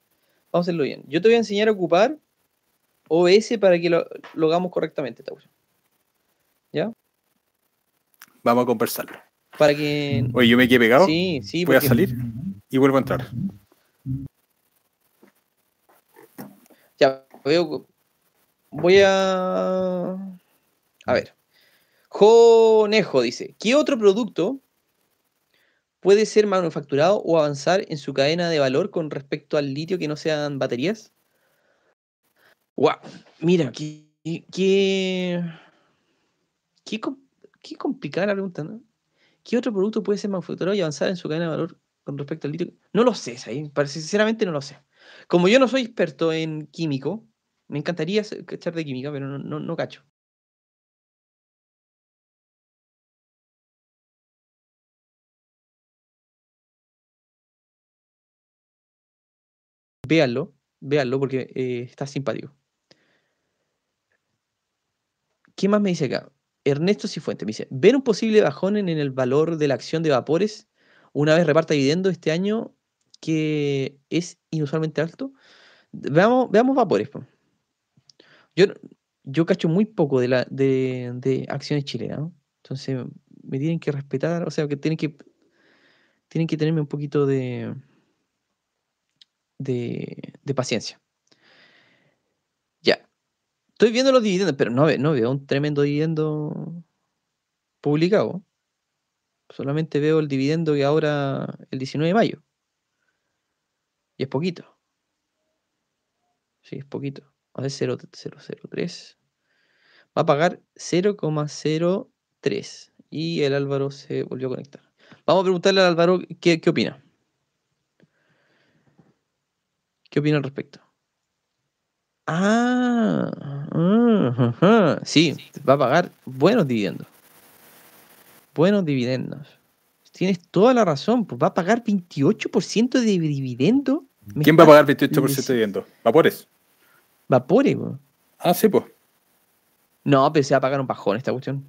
Speaker 1: Vamos a hacerlo bien. Yo te voy a enseñar a ocupar OS para que lo, lo hagamos correctamente, ¿Ya?
Speaker 2: Vamos a conversarlo.
Speaker 1: Para que.
Speaker 2: Oye, yo me quedé pegado.
Speaker 1: Sí, sí.
Speaker 2: Voy a salir y vuelvo a entrar.
Speaker 1: Ya, veo. Voy a. A ver. Jonejo dice: ¿Qué otro producto puede ser manufacturado o avanzar en su cadena de valor con respecto al litio que no sean baterías? Wow, mira, qué, qué, qué, complicada la pregunta, ¿no? ¿Qué otro producto puede ser manufacturado y avanzar en su cadena de valor con respecto al litio? No lo sé, ¿sabes? sinceramente no lo sé. Como yo no soy experto en químico, me encantaría echar de química, pero no, no, no cacho. Véanlo, véanlo porque eh, está simpático. ¿Qué más me dice acá? Ernesto Cifuente me dice, ¿ver un posible bajón en el valor de la acción de Vapores una vez reparta dividendo este año que es inusualmente alto? Veamos, veamos Vapores. Yo, yo cacho muy poco de, la, de, acciones chilenas, entonces me tienen que respetar, o sea, que tienen que, tienen que tenerme un poquito de, de, paciencia. Estoy viendo los dividendos, pero no, no veo un tremendo dividendo publicado. Solamente veo el dividendo que ahora el 19 de mayo. Y es poquito. Sí, es poquito. A ver, 0,003. Va a pagar 0,03. Y el Álvaro se volvió a conectar. Vamos a preguntarle al Álvaro qué, qué opina. ¿Qué opina al respecto? Ah, sí, va a pagar buenos dividendos. Buenos dividendos. Tienes toda la razón, pues va a pagar 28% de dividendo.
Speaker 2: ¿Quién va a pagar 28% de dividendo? ¿Vapores?
Speaker 1: Vapores, pues.
Speaker 2: Ah, sí, pues.
Speaker 1: No, pero se va a pagar un bajón esta cuestión.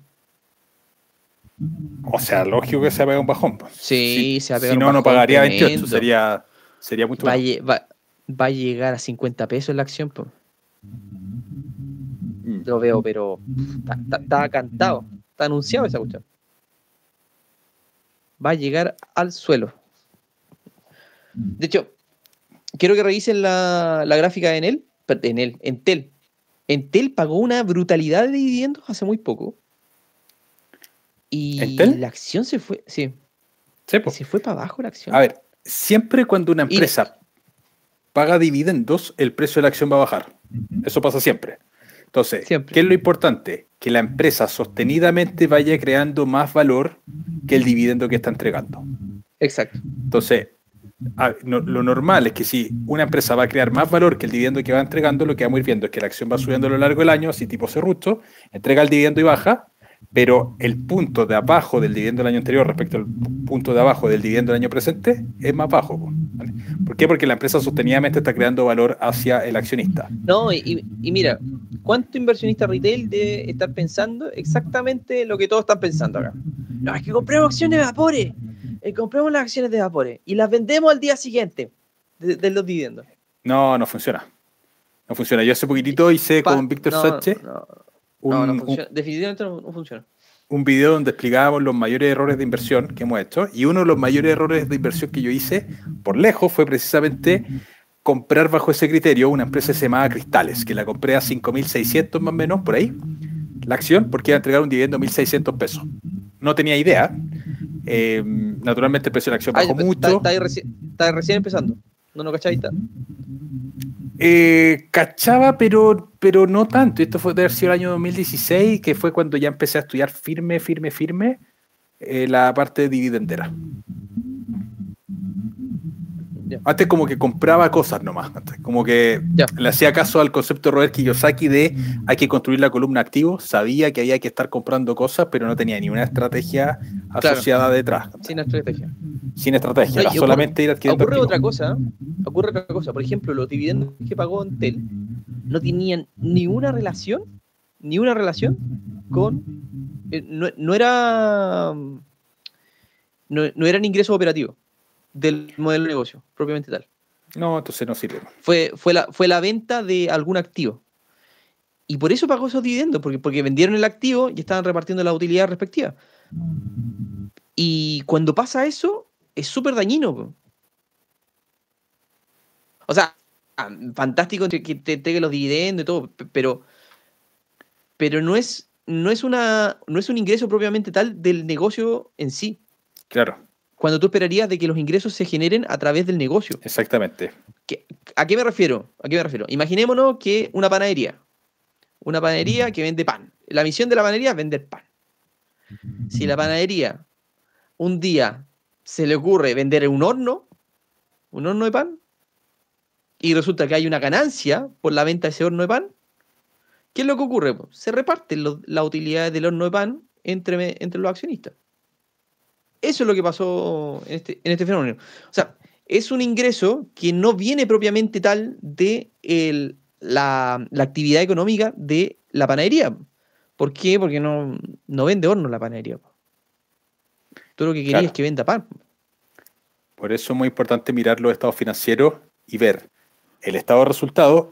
Speaker 2: O sea, lógico que se va a pagar un bajón. Pues.
Speaker 1: Sí, se va a pagar
Speaker 2: si no, no pagaría 28, sería, sería mucho
Speaker 1: va, va, va, a llegar a 50 pesos la acción, pues. Lo veo, pero está cantado, está anunciado esa cuestión. Va a llegar al suelo. De hecho, quiero que revisen la, gráfica en él, en él, en Tel. Entel pagó una brutalidad de dividendos hace muy poco. Y la acción se fue, sí. se fue para abajo la acción.
Speaker 2: A ver, siempre cuando una empresa paga dividendos, el precio de la acción va a bajar. Eso pasa siempre. Entonces, ¿qué es lo importante? Que la empresa sostenidamente vaya creando más valor que el dividendo que está entregando.
Speaker 1: Exacto.
Speaker 2: Entonces, lo normal es que si una empresa va a crear más valor que el dividendo que va entregando, lo que vamos a ir viendo es que la acción va subiendo a lo largo del año, así tipo serrucho, entrega el dividendo y baja, pero el punto de abajo del dividendo del año anterior respecto al punto de abajo del dividendo del año presente es más bajo. ¿Por qué? Porque la empresa sostenidamente está creando valor hacia el accionista.
Speaker 1: No, y, mira, ¿cuánto inversionista retail debe estar pensando exactamente lo que todos están pensando acá? No, es que compremos acciones de Vapores, eh, compremos las acciones de Vapores y las vendemos al día siguiente de, los dividendos.
Speaker 2: No, no funciona. No funciona. Yo hace poquitito hice con Víctor Sánchez
Speaker 1: no, no funciona. Definitivamente no, funciona.
Speaker 2: Un video donde explicábamos los mayores errores de inversión que hemos hecho. Y uno de los mayores errores de inversión que yo hice, por lejos, fue precisamente comprar bajo ese criterio una empresa que se llamaba Cristales, que la compré a 5.600 más o menos, por ahí, la acción, porque iba a entregar un dividendo de 1.600 pesos. No tenía idea. Eh, naturalmente el precio de la acción bajó mucho.
Speaker 1: Está, está, recién empezando. ¿No no cacháis?
Speaker 2: Eh, cachaba, pero, pero no tanto. Esto fue de haber el año 2016, que fue cuando ya empecé a estudiar firme, firme, firme eh, la parte de dividendera. Antes como que compraba cosas nomás, como que le hacía caso al concepto de Robert Kiyosaki de hay que construir la columna activo, sabía que había que estar comprando cosas, pero no tenía ni una estrategia asociada detrás.
Speaker 1: Sin estrategia.
Speaker 2: Sin estrategia, solamente ir adquiriendo.
Speaker 1: Ocurre otra cosa, ocurre otra cosa, por ejemplo, los dividendos que pagó Entel no tenían ni una relación, ni una relación con, eh, no, era, no, no eran ingresos operativos del modelo de negocio, propiamente tal.
Speaker 2: No, entonces no sirve.
Speaker 1: Fue, fue, la, fue la venta de algún activo. Y por eso pagó esos dividendos, porque, porque vendieron el activo y estaban repartiendo la utilidad respectiva. Y cuando pasa eso, es súper dañino. O sea, fantástico que te entregue los dividendos y todo, pero, pero no, es, no, es una, no es un ingreso propiamente tal del negocio en sí.
Speaker 2: Claro
Speaker 1: cuando tú esperarías de que los ingresos se generen a través del negocio.
Speaker 2: Exactamente.
Speaker 1: ¿A qué me refiero? ¿A qué me refiero? Imaginémonos que una panadería, una panadería que vende pan. La misión de la panadería es vender pan. Si la panadería un día se le ocurre vender un horno, un horno de pan, y resulta que hay una ganancia por la venta de ese horno de pan, ¿qué es lo que ocurre? Se reparten las utilidades del horno de pan entre, entre los accionistas. Eso es lo que pasó en este, en este fenómeno. O sea, es un ingreso que no viene propiamente tal de la, actividad económica de la panadería. ¿Por qué? Porque no, no vende horno la panadería. Todo lo que quería es que venda pan.
Speaker 2: Por eso es muy importante mirar los estados financieros y ver el estado de resultados,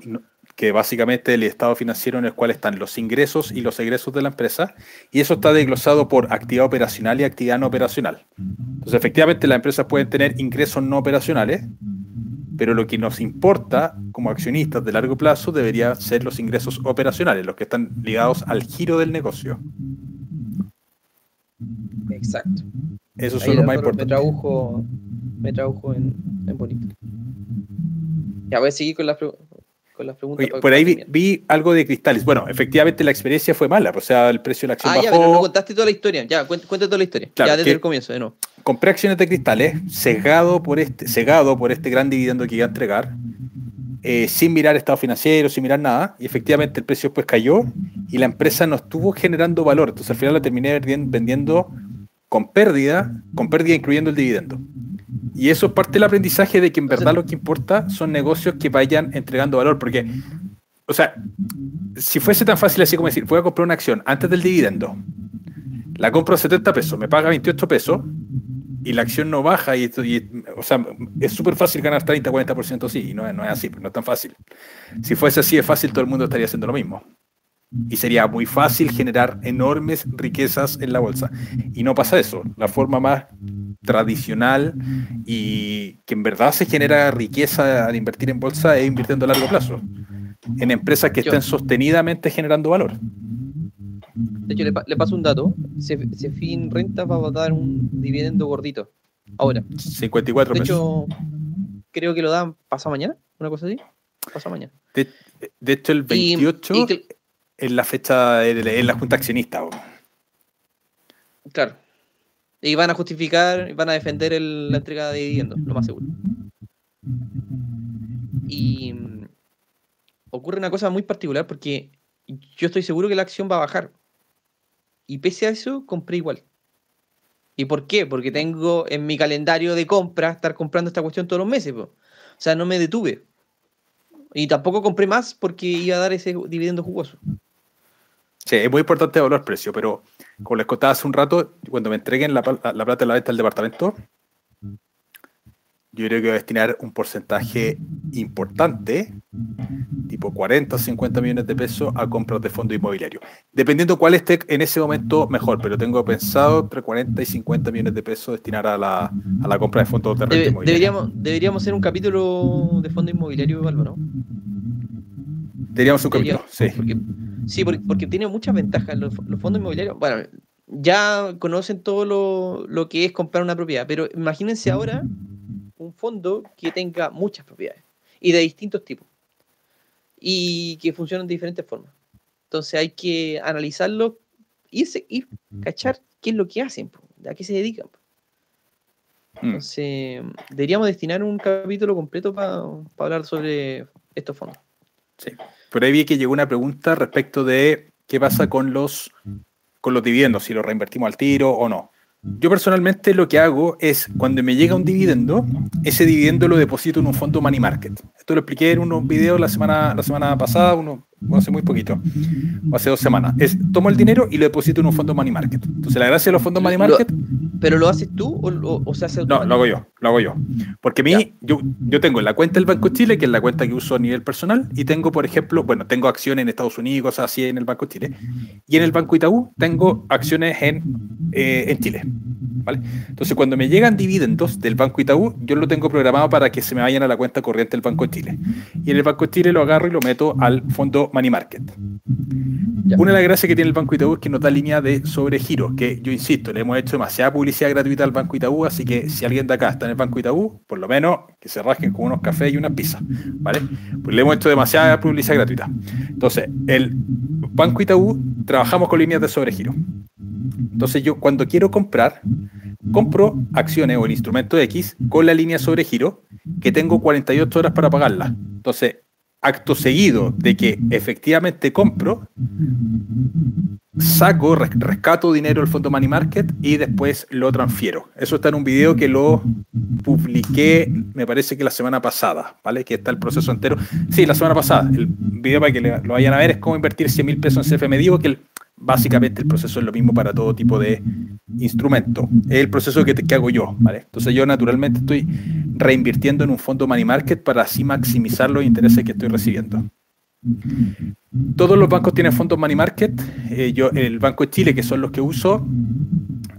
Speaker 2: que básicamente el estado financiero en el cual están los ingresos y los egresos de la empresa, y eso está desglosado por actividad operacional y actividad no operacional. Entonces, efectivamente, las empresas pueden tener ingresos no operacionales, pero lo que nos importa como accionistas de largo plazo debería ser los ingresos operacionales, los que están ligados al giro del negocio.
Speaker 1: Exacto.
Speaker 2: Eso es lo más importante.
Speaker 1: Me tradujo, me en, en bonito. Ya voy a seguir con las, con las preguntas.
Speaker 2: por ahí vi, algo de cristales. Bueno, efectivamente la experiencia fue mala, o sea, el precio de la acción
Speaker 1: ah, ya, pero no contaste toda la historia. Ya, cuéntate toda la historia. ya desde el comienzo, de nuevo.
Speaker 2: Compré acciones de cristales, cegado por este, cegado por este gran dividendo que iba a entregar, eh, sin mirar estado financiero, sin mirar nada, y efectivamente el precio pues cayó y la empresa no estuvo generando valor. Entonces al final la terminé vendiendo con pérdida, con pérdida incluyendo el dividendo. Y eso es parte del aprendizaje de que en verdad lo que importa son negocios que vayan entregando valor, porque, o sea, si fuese tan fácil así como decir, voy a comprar una acción antes del dividendo, la compro a 70 pesos, me paga 28 pesos y la acción no baja, y, o sea, es súper fácil ganar 30, 40%, sí, y no, no es así, no es tan fácil. Si fuese así es fácil, todo el mundo estaría haciendo lo mismo. Y sería muy fácil generar enormes riquezas en la bolsa. Y no pasa eso. La forma más tradicional y que en verdad se genera riqueza al invertir en bolsa es invirtiendo a largo plazo. En empresas que estén sostenidamente generando valor.
Speaker 1: De hecho, le, paso un dato. fin Renta va a dar un dividendo gordito. Ahora.
Speaker 2: 54
Speaker 1: De hecho, creo que lo dan pasado mañana, una cosa así. Pasado mañana.
Speaker 2: De, hecho, el 28 es la fecha, de la junta accionista.
Speaker 1: Claro. Y van a justificar, van a defender la entrega de dividendos, lo más seguro. Y mm, ocurre una cosa muy particular porque yo estoy seguro que la acción va a bajar. Y pese a eso, compré igual. ¿Y por qué? Porque tengo en mi calendario de compra estar comprando esta cuestión todos los meses. O sea, no me detuve. Y tampoco compré más porque iba a dar ese dividendo jugoso.
Speaker 2: Sí, es muy importante el precio, pero como les contaba hace un rato, cuando me entreguen la, la plata de la venta del departamento, yo creo que voy a destinar un porcentaje importante, tipo 40 o 50 millones de pesos, a compras de fondo inmobiliario. Dependiendo cuál esté en ese momento mejor, pero tengo pensado entre 40 y 50 millones de pesos destinar a la, a la compra de fondos de renta inmobiliaria.
Speaker 1: Deberíamos, deberíamos hacer un capítulo de fondo inmobiliario, Álvaro.
Speaker 2: Deberíamos un capítulo, sí.
Speaker 1: Sí, porque, tiene muchas ventajas los, fondos inmobiliarios. Bueno, ya conocen todo lo, que es comprar una propiedad, pero imagínense ahora un fondo que tenga muchas propiedades y de distintos tipos y que funcionan de diferentes formas. Entonces hay que analizarlo y, y cachar qué es lo que hacen, a qué se dedican. Hmm. Entonces, deberíamos destinar un capítulo completo para hablar sobre estos fondos.
Speaker 2: Sí. Por ahí vi que llegó una pregunta respecto de qué pasa con los, con los dividendos, si los reinvertimos al tiro o no. Yo personalmente lo que hago es, cuando me llega un dividendo, ese dividendo lo deposito en un fondo money market. Esto lo expliqué en unos videos la semana, la semana pasada, hace muy poquito, hace dos semanas. Es, tomo el dinero y lo deposito en un fondo money market. Entonces, la gracia de los fondos money market...
Speaker 1: ¿Pero lo haces tú o, o, se hace
Speaker 2: No, lo hago yo, lo hago yo. Porque a mí, yo, yo tengo la cuenta del Banco Chile, que es la cuenta que uso a nivel personal, y tengo, por ejemplo, bueno, tengo acciones en Estados Unidos, así en el Banco Chile, y en el Banco Itaú tengo acciones en, eh, en Chile. ¿Vale? Entonces, cuando me llegan dividendos del Banco Itaú, yo lo tengo programado para que se me vayan a la cuenta corriente del Banco Chile. Y en el Banco Chile lo agarro y lo meto al fondo Money Market. Una de las gracias que tiene el Banco Itaú es que nos da línea de sobregiro, que yo insisto, le hemos hecho demasiada publicidad gratuita al Banco Itaú, así que si alguien de acá está en el Banco Itaú, por lo menos que se rasquen con unos cafés y unas pizzas, ¿vale? Pues le hemos hecho demasiada publicidad gratuita. Entonces, el Banco Itaú trabajamos con líneas de sobregiro. Entonces yo cuando quiero comprar, compro acciones o el instrumento X con la línea sobre giro que tengo 48 horas para pagarla. Entonces, acto seguido de que efectivamente compro, saco, rescato dinero del fondo Money Market y después lo transfiero. Eso está en un video que lo publiqué, me parece que la semana pasada, ¿vale? Que está el proceso entero. Sí, la semana pasada. El video para que lo vayan a ver es cómo invertir 100 mil pesos en CFM. Digo que el, básicamente el proceso es lo mismo para todo tipo de instrumento. Es el proceso que, que hago yo, ¿vale? Entonces yo naturalmente estoy reinvirtiendo en un fondo money market para así maximizar los intereses que estoy recibiendo. Todos los bancos tienen fondos money market. Eh, yo, el Banco de Chile, que son los que uso,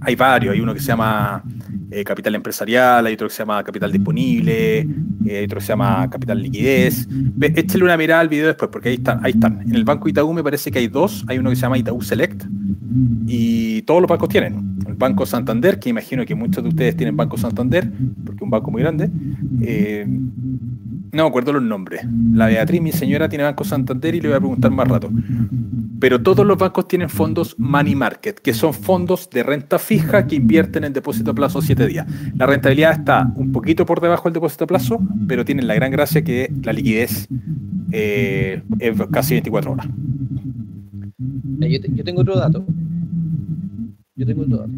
Speaker 2: hay varios. Hay uno que se llama eh, Capital Empresarial, hay otro que se llama Capital Disponible, eh, hay otro que se llama Capital Liquidez. échale una mirada al video después, porque ahí están, ahí están. En el Banco Itaú me parece que hay dos. Hay uno que se llama Itaú Select y todos los bancos tienen. El Banco Santander, que imagino que muchos de ustedes tienen Banco Santander, porque es un banco muy grande. No me acuerdo los nombres. La Beatriz, mi señora, tiene Banco Santander y le voy a preguntar más rato. Pero todos los bancos tienen fondos money market, que son fondos de renta fija que invierten en depósito a plazo 7 días. La rentabilidad está un poquito por debajo del depósito a plazo, pero tienen la gran gracia que la liquidez eh, es casi 24 horas.
Speaker 1: yo tengo otro dato. Yo tengo otro dato.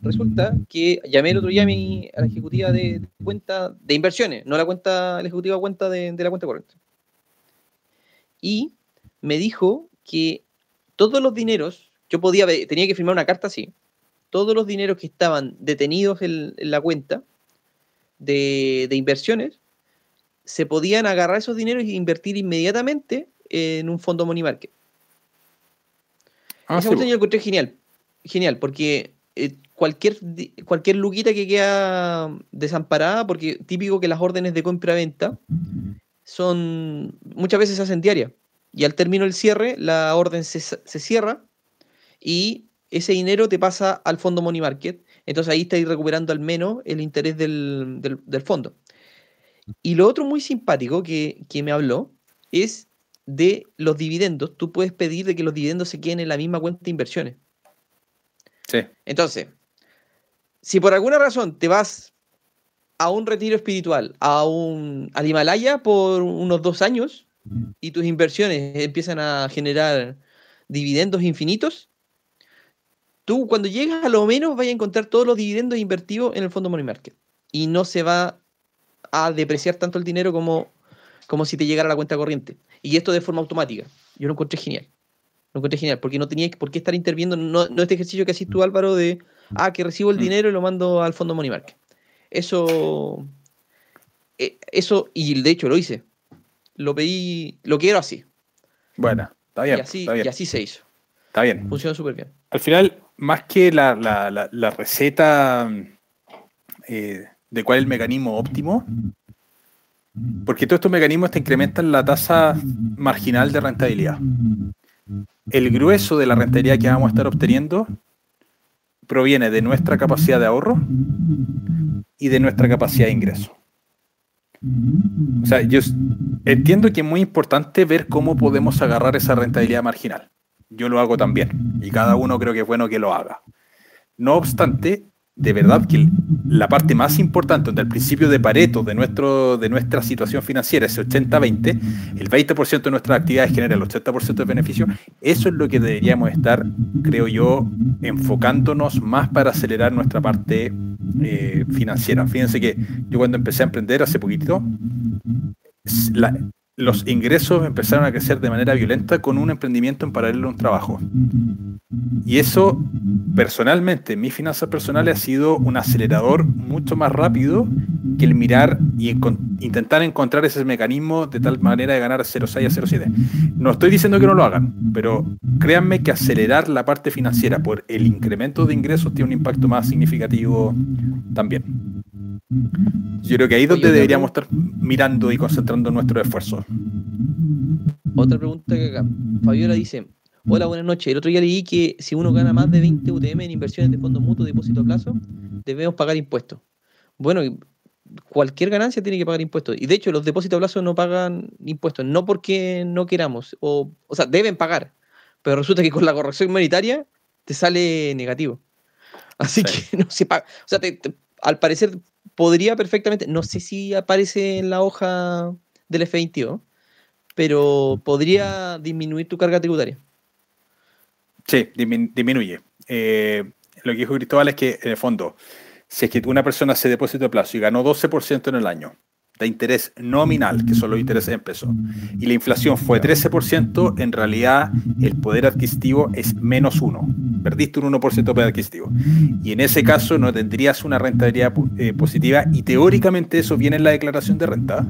Speaker 1: Resulta que llamé el otro día a, a la ejecutiva de, cuenta de inversiones, no la cuenta, la ejecutiva cuenta de, la cuenta corriente. Y me dijo que todos los dineros, yo podía, tenía que firmar una carta así, todos los dineros que estaban detenidos en, la cuenta de, inversiones, se podían agarrar esos dineros e invertir inmediatamente en un fondo money market. Ah, Esa yo encontré genial, genial, porque eh, cualquier, cualquier luquita que queda desamparada, porque típico que las órdenes de compra-venta son muchas veces se hacen diarias. Y al término del cierre, la orden se, cierra y ese dinero te pasa al fondo Money Market. Entonces ahí estáis recuperando al menos el interés del, fondo. Y lo otro muy simpático que, que, me habló es de los dividendos. Tú puedes pedir de que los dividendos se queden en la misma cuenta de inversiones. Entonces, si por alguna razón te vas a un retiro espiritual, a un, al Himalaya por unos dos años y tus inversiones empiezan a generar dividendos infinitos, tú cuando llegas a lo menos vas a encontrar todos los dividendos invertidos en el fondo Money Market y no se va a depreciar tanto el dinero como, como si te llegara a la cuenta corriente. Y esto de forma automática. Yo lo encontré genial. Lo encontré genial, porque no tenía por qué estar interviniendo, no, no este ejercicio que haces tú, Álvaro, de, ah, que recibo el mm. dinero y lo mando al fondo Money Market. Eso, eh, eso, y de hecho lo hice. Lo pedí, lo quiero así.
Speaker 2: Bueno, está bien.
Speaker 1: Y así,
Speaker 2: Y
Speaker 1: así se hizo.
Speaker 2: Está bien.
Speaker 1: Funcionó súper bien.
Speaker 2: Al final, más que la, receta eh, de cuál es el mecanismo óptimo, porque todos estos mecanismos te incrementan la tasa marginal de rentabilidad el grueso de la rentabilidad que vamos a estar obteniendo proviene de nuestra capacidad de ahorro y de nuestra capacidad de ingreso. O sea, yo entiendo que es muy importante ver cómo podemos agarrar esa rentabilidad marginal. Yo lo hago también y cada uno creo que es bueno que lo haga. No obstante, de verdad que la parte más importante, donde el principio de Pareto de, nuestro, de nuestra situación financiera, ese 80-20, el 20% de nuestras actividades genera el 80% de beneficio, eso es lo que deberíamos estar, creo yo, enfocándonos más para acelerar nuestra parte eh, financiera. Fíjense que yo cuando empecé a emprender hace poquito, la, los ingresos empezaron a crecer de manera violenta con un emprendimiento en paralelo a un trabajo. Y eso, personalmente, mis finanzas personales ha sido un acelerador mucho más rápido que el mirar y intentar encontrar ese mecanismo de tal manera de ganar 0,6 a 0,7. No estoy diciendo que no lo hagan, pero créanme que acelerar la parte financiera por el incremento de ingresos tiene un impacto más significativo también. Yo creo que ahí es donde deberíamos estar mirando y concentrando nuestro esfuerzo.
Speaker 1: Otra pregunta que acá. Fabiola dice, hola, buenas noches. El otro día leí que si uno gana más de 20 UTM en inversiones de fondos mutuos, depósito a plazo, debemos pagar impuestos. Bueno, cualquier ganancia tiene que pagar impuestos. Y de hecho, los depósitos a plazo no pagan impuestos, no porque no queramos, o, o sea, deben pagar, pero resulta que con la corrección monetaria te sale negativo. Así
Speaker 2: Sí.
Speaker 1: que no se paga. O sea, te- te- al parecer podría perfectamente, no sé si aparece en la hoja del F22, pero podría disminuir tu carga tributaria.
Speaker 2: Sí, disminuye. Eh, lo que dijo Cristóbal es que, en el fondo, si es que una persona hace depósito de plazo y ganó 12% en el año de interés nominal, que son los intereses en pesos, y la inflación fue 13%, en realidad el poder adquisitivo es menos uno. Perdiste un 1% de poder adquisitivo. Y en ese caso no tendrías una rentabilidad eh, positiva y teóricamente eso viene en la declaración de renta.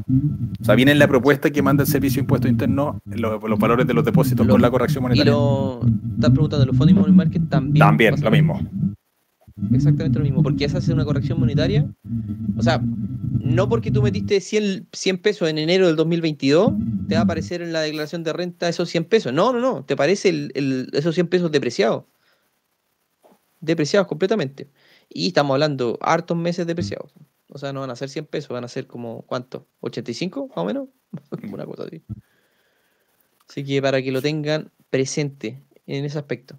Speaker 2: O sea, viene en la propuesta que manda el Servicio de Impuesto Interno los, los valores de los depósitos
Speaker 1: Lo-
Speaker 2: con la corrección
Speaker 1: Y
Speaker 2: monetaria.
Speaker 1: lo están preguntando, los fondos y money market también.
Speaker 2: También, lo mismo.
Speaker 1: Exactamente lo mismo, porque esa hace una corrección monetaria. O sea, no porque tú metiste 100, 100 pesos en enero del 2022, te va a aparecer en la declaración de renta esos 100 pesos. No, no, no, te parece el- el- esos 100 pesos depreciados. Depreciados completamente. Y estamos hablando hartos meses depreciados. O sea, no van a ser 100 pesos, van a ser como, ¿cuánto? ¿85 más o menos? una cosa así. Así que para que lo tengan presente en ese aspecto.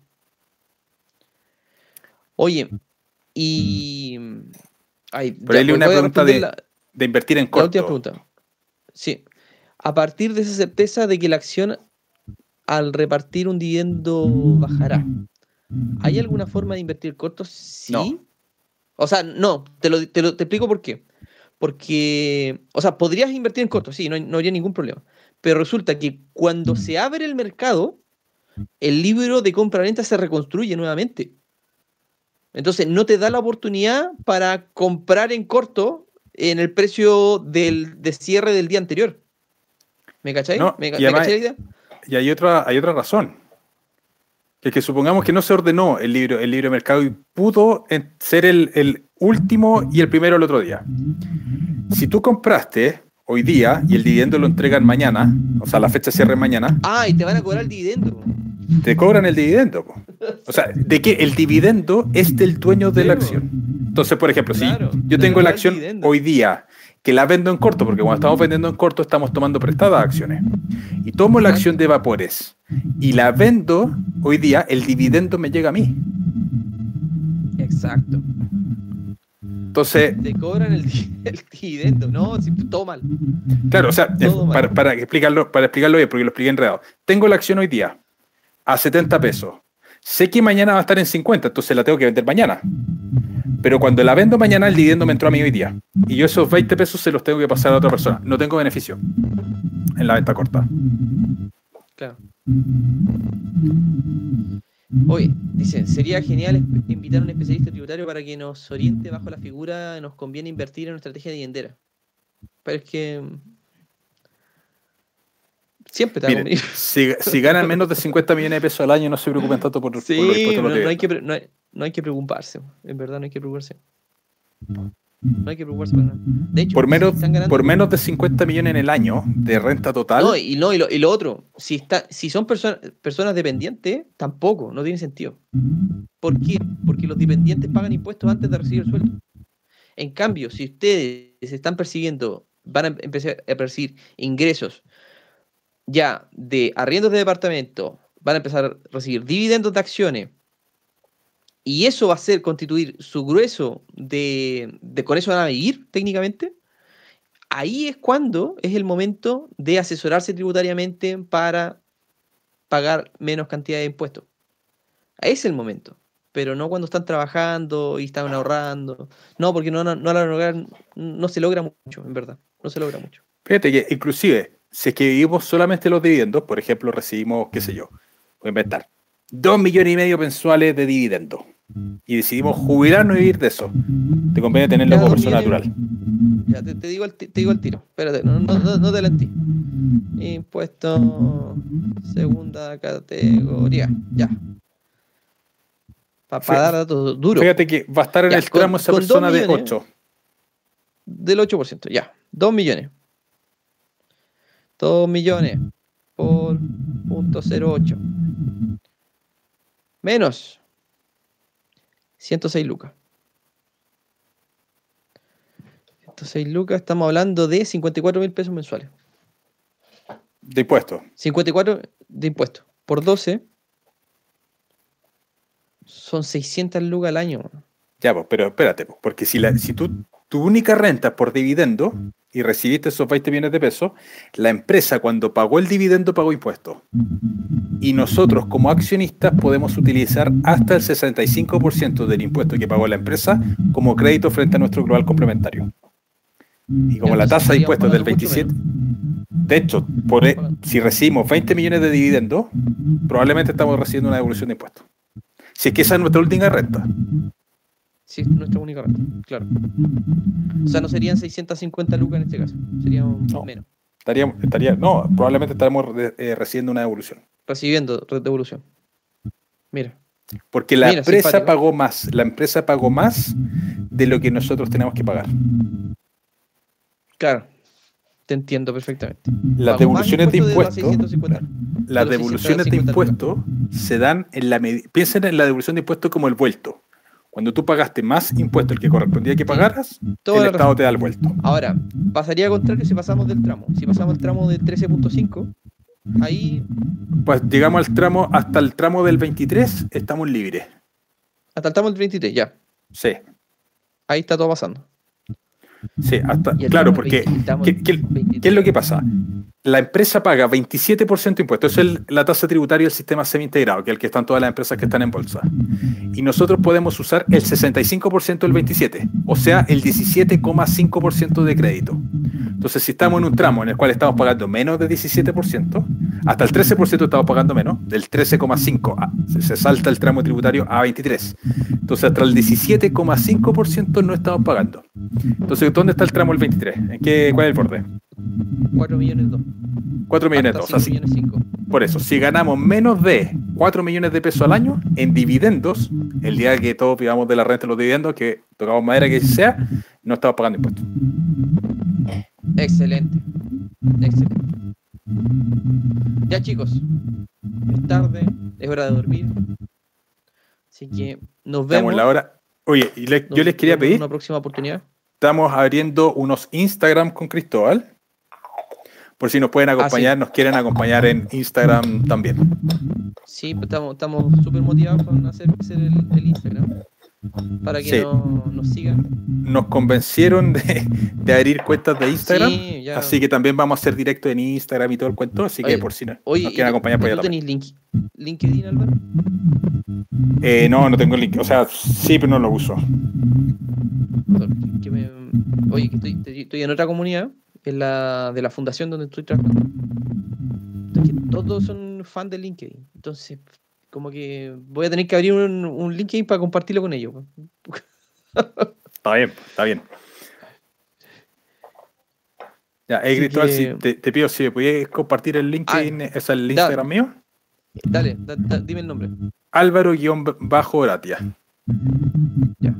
Speaker 1: Oye, y. Ay,
Speaker 2: Por
Speaker 1: ya,
Speaker 2: ahí una pregunta de-
Speaker 1: la-
Speaker 2: De invertir en
Speaker 1: la última
Speaker 2: corto.
Speaker 1: pregunta. Sí. A partir de esa certeza de que la acción al repartir un dividendo bajará, ¿hay alguna forma de invertir corto? Sí.
Speaker 2: No.
Speaker 1: O sea, no, te lo, te lo- te explico por qué. Porque, o sea, podrías invertir en corto, sí, no, no habría ningún problema. Pero resulta que cuando se abre el mercado, el libro de compra-venta se reconstruye nuevamente. Entonces, no te da la oportunidad para comprar en corto en el precio del, de cierre del día anterior. ¿Me cacháis?
Speaker 2: No,
Speaker 1: ¿Me,
Speaker 2: y
Speaker 1: me
Speaker 2: además-
Speaker 1: cacháis la idea?
Speaker 2: Y hay otra, hay otra razón. Que es que supongamos que no se ordenó el libro, el libro de mercado y pudo ser el, el último y el primero el otro día. Si tú compraste hoy día y el dividendo lo entregan mañana, o sea, la fecha cierre mañana,
Speaker 1: Ah, y te van a cobrar el dividendo.
Speaker 2: te cobran el dividendo. po. O sea, de que el dividendo es del dueño de la acción. Entonces, por ejemplo,
Speaker 1: Claro,
Speaker 2: si yo
Speaker 1: te
Speaker 2: tengo la acción hoy día que la vendo en corto, porque cuando estamos vendiendo en corto estamos tomando prestadas acciones, y tomo la acción de vapores y la vendo hoy día, el dividendo me llega a mí.
Speaker 1: Exacto.
Speaker 2: Entonces,
Speaker 1: Te cobran el, di- el dividendo. No, si, todo mal.
Speaker 2: claro, o sea, para explicarlo, para explicarlo bien, porque lo expliqué enredado. Tengo la acción hoy día a 70 pesos. Sé que mañana va a estar en 50, entonces la tengo que vender mañana. Pero cuando la vendo mañana, el dividendo me entró a mí hoy día. Y yo esos 20 pesos se los tengo que pasar a otra persona. No tengo beneficio en la venta corta.
Speaker 1: Claro. Oye, dicen, sería genial invitar a un especialista tributario para que nos oriente bajo la figura, nos conviene invertir en una estrategia dividendera. Pero es que mm, siempre te va
Speaker 2: Miren, si, si ganan menos de 50 millones de pesos al año, no se preocupen tanto por, por
Speaker 1: Sí,
Speaker 2: impuestos a
Speaker 1: no,
Speaker 2: los
Speaker 1: no hay que, pre- no, hay, no hay que preocuparse. En verdad no hay que preocuparse. No hay que preocuparse para nada. De hecho,
Speaker 2: Por menos,
Speaker 1: están ganando-
Speaker 2: por menos de 50 millones en el año de renta total,
Speaker 1: No, y, no, y, lo, y lo otro, si, está, si son personas personas dependientes, tampoco, no tiene sentido. ¿Por qué? Porque los dependientes pagan impuestos antes de recibir el sueldo. En cambio, si ustedes están persiguiendo, van a em- empezar a percibir ingresos ya de arriendos de departamento, van a empezar a recibir dividendos de acciones, y eso va a ser constituir su grueso de, de con eso van a vivir técnicamente, ahí es cuando es el momento de asesorarse tributariamente para pagar menos cantidad de impuestos. Es el momento, pero no cuando están trabajando y están ahorrando. No, porque no, no, no, logran- no se logra mucho, en verdad. No se logra mucho.
Speaker 2: fíjate que inclusive, si es que vivimos solamente los dividendos, por ejemplo, recibimos, qué sé yo, voy a inventar, 2 millones y medio mensuales de dividendos. Y decidimos jubilarnos y vivir de eso. Te conviene tenerlo como persona natural.
Speaker 1: Ya, te, te digo el, te digo el tiro. Espérate, no, no, no, no te. Impuesto segunda categoría. Ya. Para
Speaker 2: Fí-
Speaker 1: dar datos duros.
Speaker 2: Fíjate que va a estar en
Speaker 1: Ya,
Speaker 2: el
Speaker 1: con-
Speaker 2: tramo esa
Speaker 1: con dos
Speaker 2: persona de
Speaker 1: millones,
Speaker 2: 8.
Speaker 1: Del 8%, ya. 2 millones. 2 millones por punto 08. Menos 106 lucas. 106 lucas, estamos hablando de 54 mil pesos mensuales.
Speaker 2: de impuestos.
Speaker 1: 54 de impuestos. Por 12 son 600 lucas al año.
Speaker 2: Ya, pues, pero espérate, pues, porque si, la, si tú, tu única renta por dividendo y recibiste esos 20 millones de pesos, la empresa cuando pagó el dividendo pagó impuestos. Y nosotros como accionistas podemos utilizar hasta el 65% del impuesto que pagó la empresa como crédito frente a nuestro global complementario. Y como la tasa de impuestos es del 27, de hecho, por, e- si recibimos 20 millones de dividendos, probablemente estamos recibiendo una devolución de impuestos. Si es que esa es nuestra última renta.
Speaker 1: Sí, nuestra única renta, claro. O sea, no serían 650 lucas en este caso, serían
Speaker 2: No.
Speaker 1: menos.
Speaker 2: Estaríamos, estaría, no, probablemente estaremos eh, recibiendo una devolución.
Speaker 1: Recibiendo re- devolución. Mira,
Speaker 2: Porque la
Speaker 1: Mira,
Speaker 2: empresa
Speaker 1: simpático.
Speaker 2: pagó más, la empresa pagó más de lo que nosotros tenemos que pagar.
Speaker 1: claro, te entiendo perfectamente.
Speaker 2: Las devoluciones de
Speaker 1: impuestos
Speaker 2: impuestos,
Speaker 1: los 650.
Speaker 2: las devoluciones de
Speaker 1: 650
Speaker 2: impuestos se dan en la medida, piensen en la devolución de impuestos como el vuelto. Cuando tú pagaste más impuestos el que correspondía que pagaras, el Estado
Speaker 1: razón.
Speaker 2: te da el vuelto.
Speaker 1: Ahora, pasaría a contrario si pasamos del tramo. Si pasamos el tramo del 13.5, ahí
Speaker 2: Pues llegamos al tramo, hasta el tramo del 23, estamos libres.
Speaker 1: hasta el tramo del 23, ya.
Speaker 2: Sí,
Speaker 1: Ahí está todo pasando.
Speaker 2: sí, hasta, claro, porque
Speaker 1: 20, el tramo
Speaker 2: ¿qué, qué-
Speaker 1: 23.
Speaker 2: qué es lo que pasa? La empresa paga 27% de impuestos, eso es la tasa tributaria del sistema semi-integrado, que es el que están todas las empresas que están en bolsa. Y nosotros podemos usar el 65% del 27%, o sea, el 17,5% de crédito. Entonces, si estamos en un tramo en el cual estamos pagando menos de 17%, hasta el 13% estamos pagando menos, del 13,5% a- se- salta el tramo tributario a 23%. Entonces, hasta el 17,5% no estamos pagando. Entonces, ¿dónde está el tramo del 23%? ¿En qué, ¿Cuál es el borde?
Speaker 1: 4 millones 2.
Speaker 2: 4 millones de
Speaker 1: Hasta
Speaker 2: dos.
Speaker 1: 5
Speaker 2: Así,
Speaker 1: millones 5.
Speaker 2: por eso, si ganamos menos de 4 millones de pesos al año en dividendos, el día que todos vivamos de la renta de los dividendos, que tocamos madera que sea, no estamos pagando impuestos.
Speaker 1: Excelente. Excelente. Ya chicos, es tarde, es hora de dormir. Así que nos
Speaker 2: Estamos
Speaker 1: vemos.
Speaker 2: en la hora. Oye, y le- yo les quería pedir,
Speaker 1: una próxima oportunidad.
Speaker 2: estamos abriendo unos Instagram con Cristóbal. Por si nos pueden acompañar, nos quieren acompañar en Instagram también.
Speaker 1: Sí, pues estamos estamos súper motivados con hacer el, el Instagram. Para que
Speaker 2: Sí.
Speaker 1: no- nos sigan.
Speaker 2: Nos convencieron de, de abrir cuentas de Instagram.
Speaker 1: Sí, ya.
Speaker 2: Así que también vamos a hacer directo en Instagram y todo el cuento. Así que por si no-
Speaker 1: Oye,
Speaker 2: nos
Speaker 1: ¿y
Speaker 2: quieren acompañar, pues
Speaker 1: ¿y
Speaker 2: ya
Speaker 1: ¿tú
Speaker 2: también.
Speaker 1: tenés link, LinkedIn, Álvaro?
Speaker 2: Eh, no, no tengo el link. O sea, sí, pero no lo uso.
Speaker 1: Que me- oye, que estoy en otra comunidad, en la de la fundación donde estoy trabajando. que todos son fan de LinkedIn. Entonces, como que voy a tener que abrir un, un LinkedIn para compartirlo con ellos.
Speaker 2: Está bien, está bien. Ya, eh,
Speaker 1: Así
Speaker 2: Cristóbal,
Speaker 1: que-
Speaker 2: si te, te pido si me pudieras compartir el LinkedIn, es el Instagram mío.
Speaker 1: Dale, da- da- dime el nombre.
Speaker 2: Álvaro-Bratia.
Speaker 1: Ya.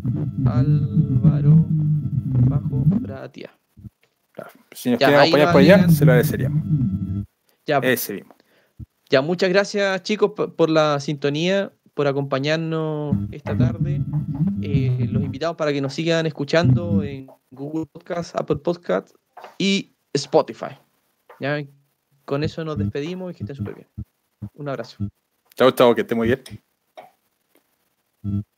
Speaker 1: Álvaro Bajo Bratia.
Speaker 2: Si nos
Speaker 1: Ya,
Speaker 2: quieren acompañar por allá, se lo agradeceríamos.
Speaker 1: Ya,
Speaker 2: Ese mismo.
Speaker 1: Ya, muchas gracias chicos por, por la sintonía, por acompañarnos esta tarde. Eh, los invitamos para que nos sigan escuchando en Google Podcast, Apple Podcast y Spotify. ¿Ya? Con eso nos despedimos y que estén súper bien. Un abrazo.
Speaker 2: Chao, chao, que esté muy bien.